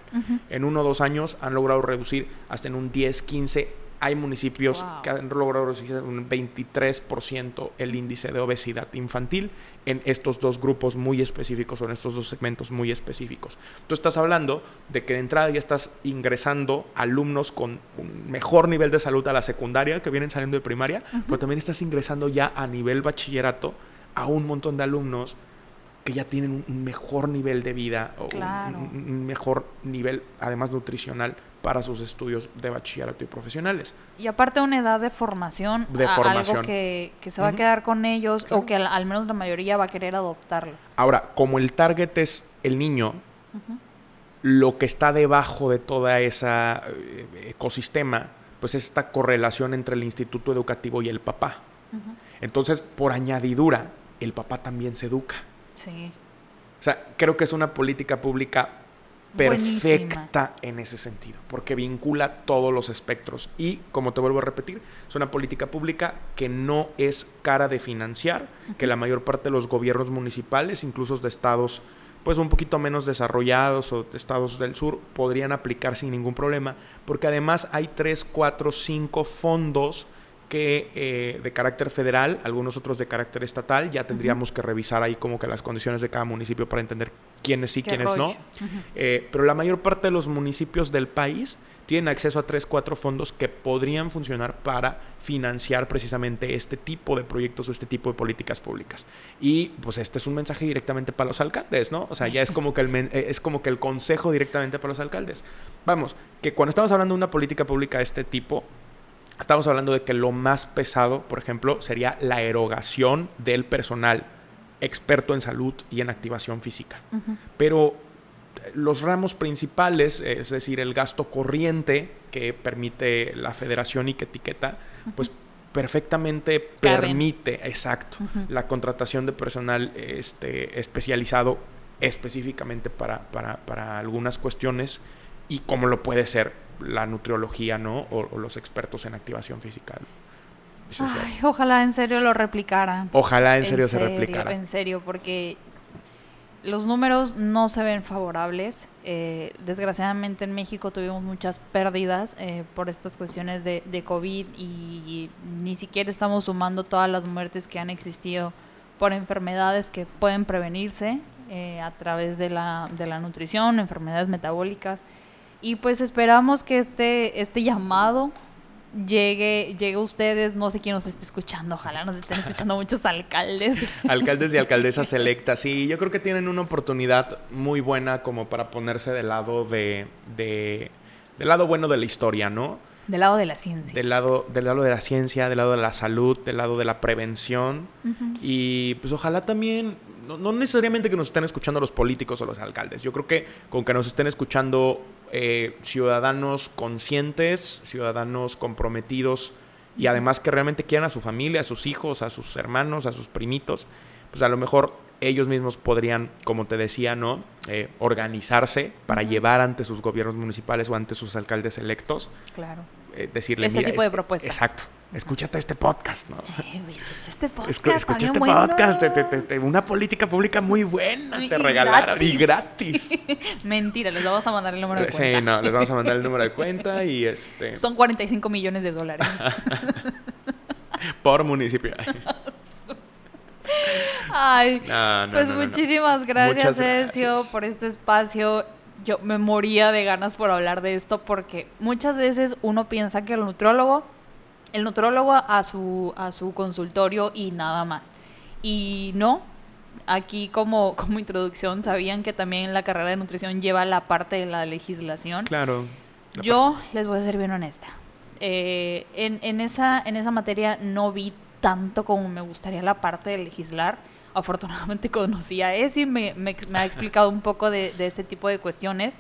En uno o dos años han logrado reducir hasta en un 10, 15 hay municipios que han logrado un 23% el índice de obesidad infantil en estos dos grupos muy específicos o en estos dos segmentos muy específicos. Tú estás hablando de que de entrada ya estás ingresando alumnos con un mejor nivel de salud a la secundaria que vienen saliendo de primaria, pero también estás ingresando ya a nivel bachillerato a un montón de alumnos que ya tienen un mejor nivel de vida o un, mejor nivel, además nutricional, para sus estudios de bachillerato y profesionales. Y aparte una edad de formación, de formación. algo que, se va a quedar con ellos o que al, menos la mayoría va a querer adoptarlo. Ahora, como el target es el niño, lo que está debajo de toda esa eh, ecosistema, pues es esta correlación entre el instituto educativo y el papá. Entonces, por añadidura, el papá también se educa. Sí. O sea, creo que es una política pública perfecta en ese sentido, porque vincula todos los espectros. Y, como te vuelvo a repetir, es una política pública que no es cara de financiar, que la mayor parte de los gobiernos municipales, incluso de estados pues un poquito menos desarrollados o de estados del sur, podrían aplicar sin ningún problema, porque además hay tres, cuatro, cinco fondos que eh, de carácter federal, algunos otros de carácter estatal, ya tendríamos que revisar ahí como que las condiciones de cada municipio para entender quiénes sí, quiénes no. Eh, pero la mayor parte de los municipios del país tienen acceso a tres, cuatro fondos que podrían funcionar para financiar precisamente este tipo de proyectos o este tipo de políticas públicas. Y pues este es un mensaje directamente para los alcaldes, ¿no? O sea, ya es como que el, eh, es como que el consejo directamente para los alcaldes. Vamos, que cuando estamos hablando de una política pública de este tipo, Estamos hablando de que lo más pesado, por ejemplo, sería la erogación del personal experto en salud y en activación física. Pero eh, los ramos principales, es decir, el gasto corriente que permite la federación y que etiqueta, pues perfectamente permite, exacto, la contratación de personal este, especializado específicamente para, para, para algunas cuestiones y como lo puede ser la nutriología, ¿no? O, los expertos en activación física. ojalá en serio lo replicaran. Ojalá en, serio, se replicara. En serio, porque los números no se ven favorables. Eh, desgraciadamente en México tuvimos muchas pérdidas eh, por estas cuestiones de, de, COVID y ni siquiera estamos sumando todas las muertes que han existido por enfermedades que pueden prevenirse eh, a través de la, de la nutrición, enfermedades metabólicas. Y pues esperamos que este, este llamado llegue, llegue a ustedes, no sé quién nos esté escuchando, ojalá nos estén escuchando muchos alcaldes. Alcaldes y alcaldesas electas, sí, yo creo que tienen una oportunidad muy buena como para ponerse del lado de, de del lado bueno de la historia, ¿no? Del lado de la ciencia. Del lado, del lado de la ciencia, del lado de la salud, del lado de la prevención. Y pues ojalá también, no, necesariamente que nos estén escuchando los políticos o los alcaldes. Yo creo que con que nos estén escuchando eh, ciudadanos conscientes, ciudadanos comprometidos y además que realmente quieran a su familia, a sus hijos, a sus hermanos, a sus primitos, pues a lo mejor ellos mismos podrían, como te decía, ¿no? Eh, organizarse para llevar ante sus gobiernos municipales o ante sus alcaldes electos. Claro. Eh, decirle, este tipo de propuestas. Exacto. Escúchate este podcast, ¿no? Eh, escucha este podcast. escucha este podcast. una política pública muy buena te regalaron. Y gratis. Mentira, les vamos a mandar el número de cuenta. Sí, no, les vamos a mandar el número de cuenta y este. Son 45 millones de dólares. Por municipio. Ay, pues muchísimas gracias, Ezio, por este espacio. Yo me moría de ganas por hablar de esto porque muchas veces uno piensa que el nutrólogo, el nutrólogo a su, a su consultorio y nada más. Y no, aquí como, como introducción, sabían que también la carrera de nutrición lleva la parte de la legislación. Claro. Yo les voy a ser bien honesta. Eh, en, en, esa, en esa materia no vi tanto como me gustaría la parte de legislar. Afortunadamente conocí a ese y me, me, ha explicado un poco de, de, este tipo de cuestiones.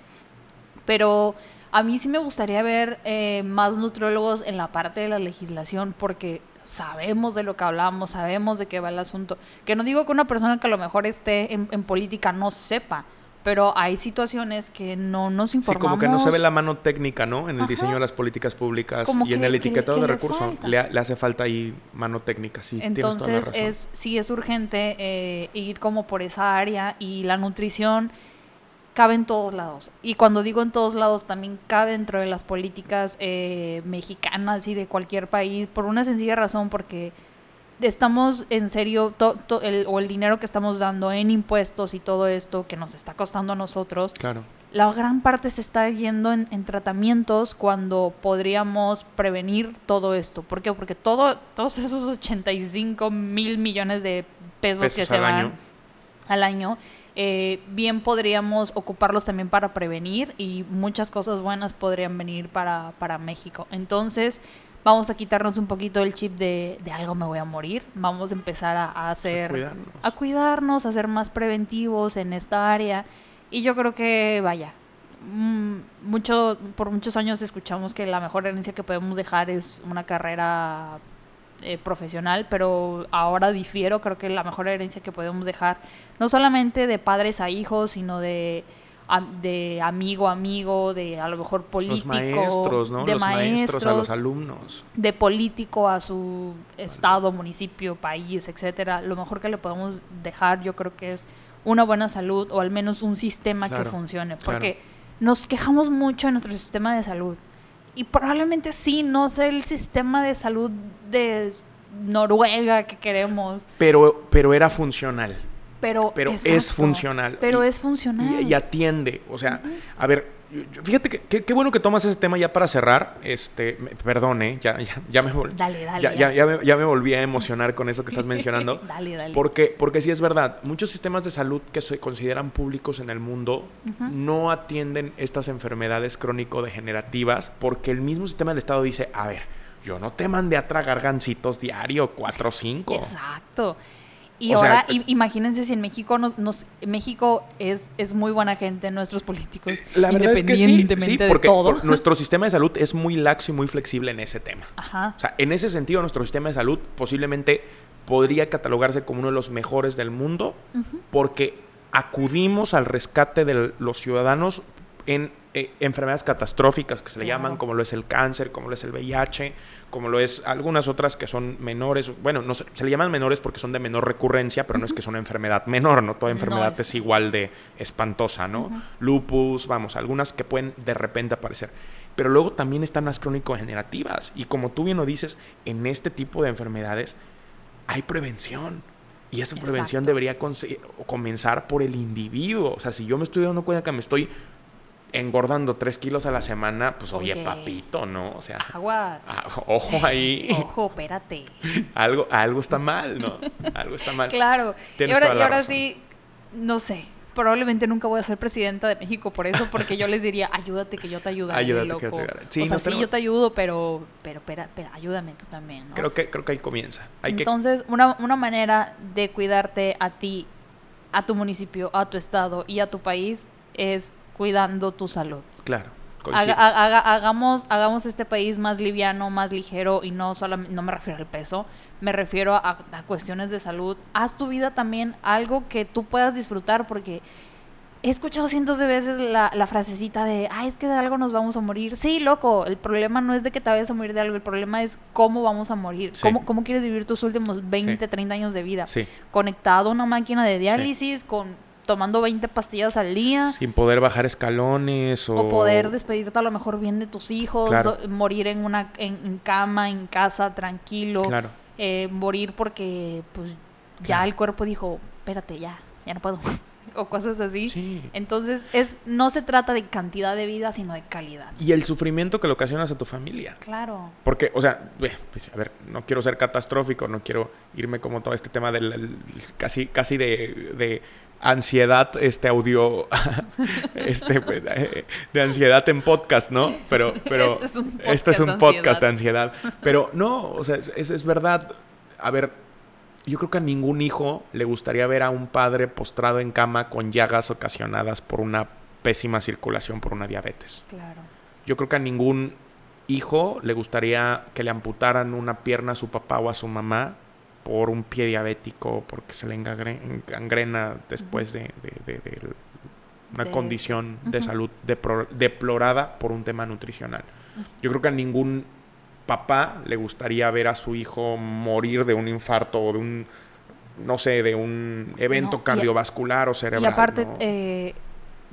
Pero a mí sí me gustaría ver eh, más nutriólogos en la parte de la legislación porque sabemos de lo que hablamos, sabemos de qué va el asunto. Que no digo que una persona que a lo mejor esté en, en política no sepa, pero hay situaciones que no nos informamos. Sí, como que no se ve la mano técnica, ¿no? En el diseño de las políticas públicas y en el etiquetado de recursos. Le, hace falta ahí mano técnica, sí. Entonces, tienes toda la Es, sí es urgente eh, ir como por esa área y la nutrición cabe en todos lados. Y cuando digo en todos lados, también cabe dentro de las políticas eh, mexicanas y de cualquier país, por una sencilla razón, porque estamos en serio, el, o el dinero que estamos dando en impuestos y todo esto que nos está costando a nosotros, claro. la gran parte se está yendo en, tratamientos cuando podríamos prevenir todo esto. ¿Por qué? Porque todo, todos esos 85 mil millones de pesos, que se van año. al año, eh, bien podríamos ocuparlos también para prevenir y muchas cosas buenas podrían venir para, para México. Entonces, vamos a quitarnos un poquito el chip de, de algo me voy a morir, vamos a empezar a, hacer, a cuidarnos. a cuidarnos, a ser más preventivos en esta área. Y yo creo que, vaya, mm, mucho, por muchos años escuchamos que la mejor herencia que podemos dejar es una carrera eh, profesional, pero ahora difiero, creo que la mejor herencia que podemos dejar, no solamente de padres a hijos, sino de de amigo a amigo, de a lo mejor político. Los maestros, ¿no? De los maestros, a los alumnos. De político a su estado, municipio, país, etcétera. Lo mejor que le podemos dejar, yo creo que es una buena salud o al menos un sistema que funcione. Porque nos quejamos mucho de nuestro sistema de salud. Y probablemente sí, no sea el sistema de salud de Noruega que queremos. Pero, pero era funcional pero, es funcional. Pero es funcional. Y, atiende. O sea, a ver, fíjate que qué bueno que tomas ese tema ya para cerrar. Este, perdone, ya, ya, ya, me volví. Dale, dale. Ya, ya. me, ya, me, volví a emocionar con eso que estás mencionando. dale, dale. Porque, porque sí es verdad, muchos sistemas de salud que se consideran públicos en el mundo no atienden estas enfermedades crónico-degenerativas porque el mismo sistema del Estado dice, a ver, yo no te mandé a tragar gancitos diario, cuatro o cinco. Exacto. Y ahora, imagínense si en México nos, México es, es muy buena gente, nuestros políticos. La verdad es que sí, sí porque nuestro sistema de salud es muy laxo y muy flexible en ese tema. Ajá. O sea, en ese sentido, nuestro sistema de salud posiblemente podría catalogarse como uno de los mejores del mundo, porque acudimos al rescate de los ciudadanos en eh, enfermedades catastróficas que se le llaman, como lo es el cáncer, como lo es el VIH, como lo es algunas otras que son menores. Bueno, no se, le llaman menores porque son de menor recurrencia, pero no es que son una enfermedad menor, ¿no? Toda enfermedad es... igual de espantosa, ¿no? Lupus, vamos, algunas que pueden de repente aparecer. Pero luego también están las crónico-degenerativas. Y como tú bien lo dices, en este tipo de enfermedades hay prevención. Y esa prevención debería comenzar por el individuo. O sea, si yo me estoy dando cuenta que me estoy engordando tres kilos a la semana, pues oye, papito, ¿no? O sea, aguas. Ah, ojo ahí. ojo, espérate. algo, algo está mal, ¿no? Algo está mal. Claro. y ahora, y ahora sí, no sé. Probablemente nunca voy a ser presidenta de México por eso, porque yo les diría, ayúdate que yo te ayudaré, ayúdate loco. Que yo te sí, o sea, sí, yo te ayudo, pero, pero, espera, espera, ayúdame tú también, ¿no? Creo que, creo que ahí comienza. Entonces, una, una manera de cuidarte a ti, a tu municipio, a tu estado y a tu país es cuidando tu salud. Claro. hagamos, hagamos este país más liviano, más ligero y no solamente, no me refiero al peso, me refiero a, cuestiones de salud. Haz tu vida también algo que tú puedas disfrutar porque he escuchado cientos de veces la, frasecita de, ay, es que de algo nos vamos a morir. Sí, loco, el problema no es de que te vayas a morir de algo, el problema es cómo vamos a morir, cómo, cómo, quieres vivir tus últimos 20, 30 años de vida. Conectado a una máquina de diálisis con tomando 20 pastillas al día. Sin poder bajar escalones o... o poder despedirte a lo mejor bien de tus hijos, morir en una en, cama, en casa, tranquilo. Claro. Eh, morir porque pues ya el cuerpo dijo, espérate, ya, ya no puedo. o cosas así. Sí. Entonces, es no se trata de cantidad de vida, sino de calidad. Y el sufrimiento que le ocasionas a tu familia. Claro. Porque, o sea, pues, a ver, no quiero ser catastrófico, no quiero irme como todo este tema del casi, casi de ansiedad este audio este de ansiedad en podcast, ¿no? Pero pero este es un podcast, de ansiedad. Pero no, o sea, es, es verdad. A ver, yo creo que a ningún hijo le gustaría ver a un padre postrado en cama con llagas ocasionadas por una pésima circulación por una diabetes. Claro. Yo creo que a ningún hijo le gustaría que le amputaran una pierna a su papá o a su mamá por un pie diabético, porque se le engangrena después de, una condición de salud deplorada por un tema nutricional. Yo creo que a ningún papá le gustaría ver a su hijo morir de un infarto o de un, no sé, de un evento cardiovascular o cerebral. Y aparte, eh,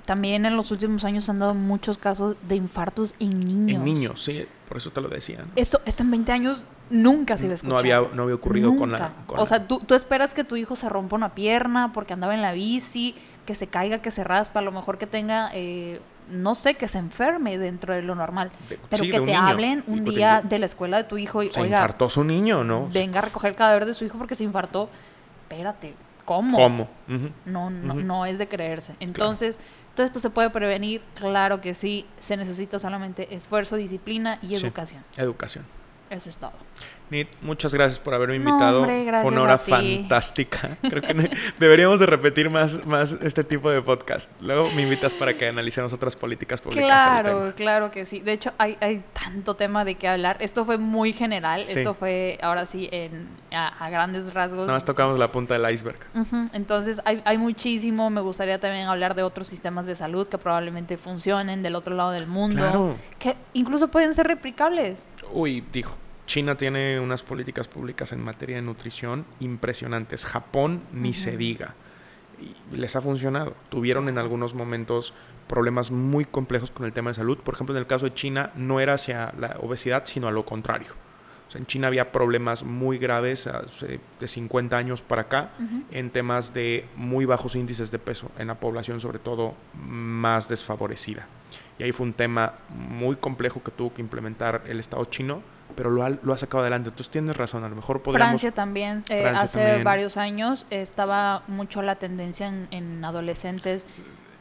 también en los últimos años han dado muchos casos de infartos en niños. En niños, sí, por eso te lo decía. Esto, esto en 20 años nunca se iba a No había, no había ocurrido con la... o sea, tú, tú, esperas que tu hijo se rompa una pierna porque andaba en la bici, que se caiga, que se raspa, a lo mejor que tenga... Eh, no sé, que se enferme dentro de lo normal. pero que te hablen un día de la escuela de tu hijo y, se infartó su niño, ¿no? Venga a recoger el cadáver de su hijo porque se infartó. Espérate, ¿cómo? ¿Cómo? no, no, no es de creerse. Entonces, todo esto se puede prevenir, claro que sí, se necesita solamente esfuerzo, disciplina y educación. Educación. Eso es todo. Nit, muchas gracias por haberme invitado. Fue una hora fantástica. Creo que deberíamos de repetir más, más este tipo de podcast. Luego me invitas para que analicemos otras políticas públicas. Claro, claro que sí. De hecho, hay, hay tanto tema de qué hablar. Esto fue muy general. Esto fue, ahora sí, en, a, grandes rasgos. Nada más tocamos la punta del iceberg. Entonces, hay, hay muchísimo. Me gustaría también hablar de otros sistemas de salud que probablemente funcionen del otro lado del mundo. Claro. Que incluso pueden ser replicables. Uy, dijo. China tiene unas políticas públicas en materia de nutrición impresionantes. Japón ni se diga. Y les ha funcionado. Tuvieron en algunos momentos problemas muy complejos con el tema de salud. Por ejemplo, en el caso de China no era hacia la obesidad, sino a lo contrario. en China había problemas muy graves de 50 años para acá en temas de muy bajos índices de peso en la población, sobre todo más desfavorecida. Y ahí fue un tema muy complejo que tuvo que implementar el Estado chino pero lo ha, lo ha sacado adelante. Entonces tienes razón, a lo mejor podríamos... Francia también, eh, hace varios años estaba mucho la tendencia en, adolescentes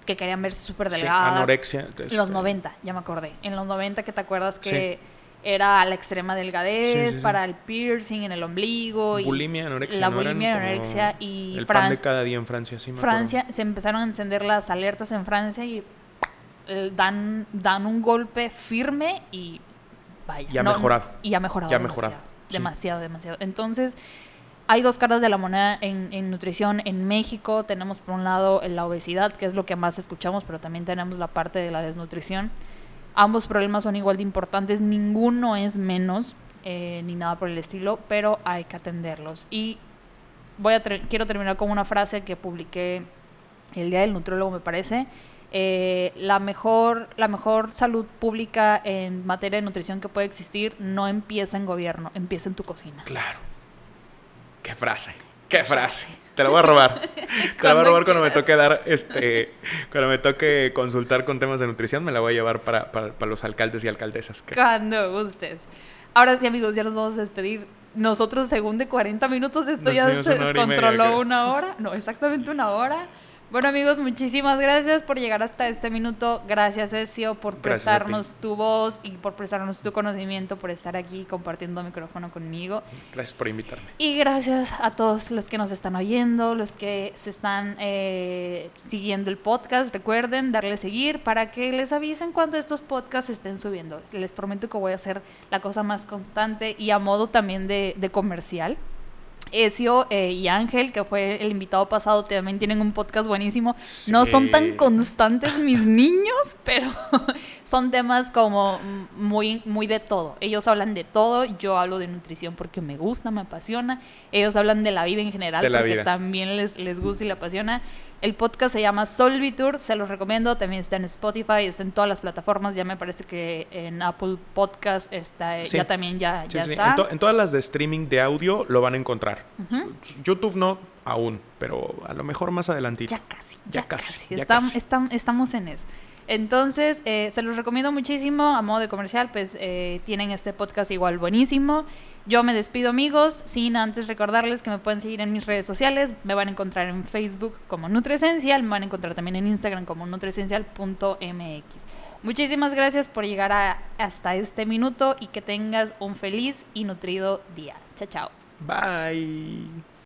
que querían verse súper delgadas. anorexia. En los 90, ya me acordé. En los 90 que te acuerdas que era la extrema delgadez, para el piercing en el ombligo. Bulimia, anorexia. La bulimia, anorexia y... El pan de cada día en Francia, sí me Francia, se empezaron a encender las alertas en Francia y eh, dan, dan un golpe firme y y ha mejorado. Y ha mejorado. Ya demasiado, Demasiado, demasiado. Entonces, hay dos caras de la moneda en, nutrición en México. Tenemos por un lado la obesidad, que es lo que más escuchamos, pero también tenemos la parte de la desnutrición. Ambos problemas son igual de importantes, ninguno es menos, eh, ni nada por el estilo, pero hay que atenderlos. Y voy a quiero terminar con una frase que publiqué el día del nutrólogo, me parece. Eh, la, mejor, la mejor salud pública en materia de nutrición que puede existir no empieza en gobierno, empieza en tu cocina. Claro. Qué frase, qué frase. Te la voy a robar. Te la voy a robar cuando me toque dar, este, cuando me toque consultar con temas de nutrición, me la voy a llevar para, para, los alcaldes y alcaldesas. Cuando gustes. Ahora sí, amigos, ya nos vamos a despedir. Nosotros, según de 40 minutos, esto ya se descontroló una hora. No, exactamente una hora. Bueno amigos, muchísimas gracias por llegar hasta este minuto. Gracias Ezio por prestarnos tu voz y por prestarnos tu conocimiento, por estar aquí compartiendo micrófono conmigo. Gracias por invitarme. Y gracias a todos los que nos están oyendo, los que se están eh, siguiendo el podcast. Recuerden darle seguir para que les avisen cuando estos podcasts estén subiendo. Les prometo que voy a hacer la cosa más constante y a modo también de, de comercial. Ezio eh, y Ángel, que fue el invitado pasado, también tienen un podcast buenísimo. No son tan constantes mis niños, pero son temas como muy, muy de todo. Ellos hablan de todo, yo hablo de nutrición porque me gusta, me apasiona. Ellos hablan de la vida en general porque también les, les gusta y les apasiona. El podcast se llama Solvitur, se los recomiendo. También está en Spotify, está en todas las plataformas. Ya me parece que en Apple Podcast está, ya también ya, está. En, todas las de streaming de audio lo van a encontrar. YouTube no aún, pero a lo mejor más adelantito. Ya casi, ya, casi. estamos en eso. Entonces, eh, se los recomiendo muchísimo. A modo de comercial, pues eh, tienen este podcast igual buenísimo. Yo me despido amigos, sin antes recordarles que me pueden seguir en mis redes sociales. Me van a encontrar en Facebook como Nutresencial, me van a encontrar también en Instagram como nutresencial.mx. Muchísimas gracias por llegar hasta este minuto y que tengas un feliz y nutrido día. Chao, chao. Bye.